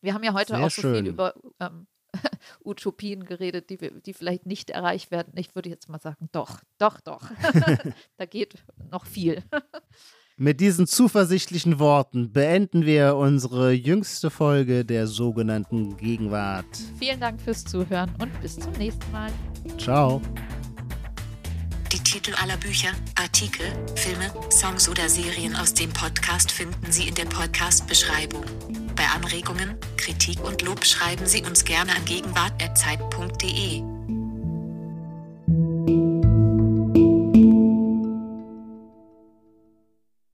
Wir haben ja heute Sehr auch so viel schön. über ähm, Utopien geredet, die, wir, die vielleicht nicht erreicht werden. Ich würde jetzt mal sagen, doch, doch, doch. da geht noch viel. Mit diesen zuversichtlichen Worten beenden wir unsere jüngste Folge der sogenannten Gegenwart. Vielen Dank fürs Zuhören und bis zum nächsten Mal. Ciao. Die Titel aller Bücher, Artikel, Filme, Songs oder Serien aus dem Podcast finden Sie in der Podcast-Beschreibung. Bei Anregungen, Kritik und Lob schreiben Sie uns gerne an gegenwart.zeit.de.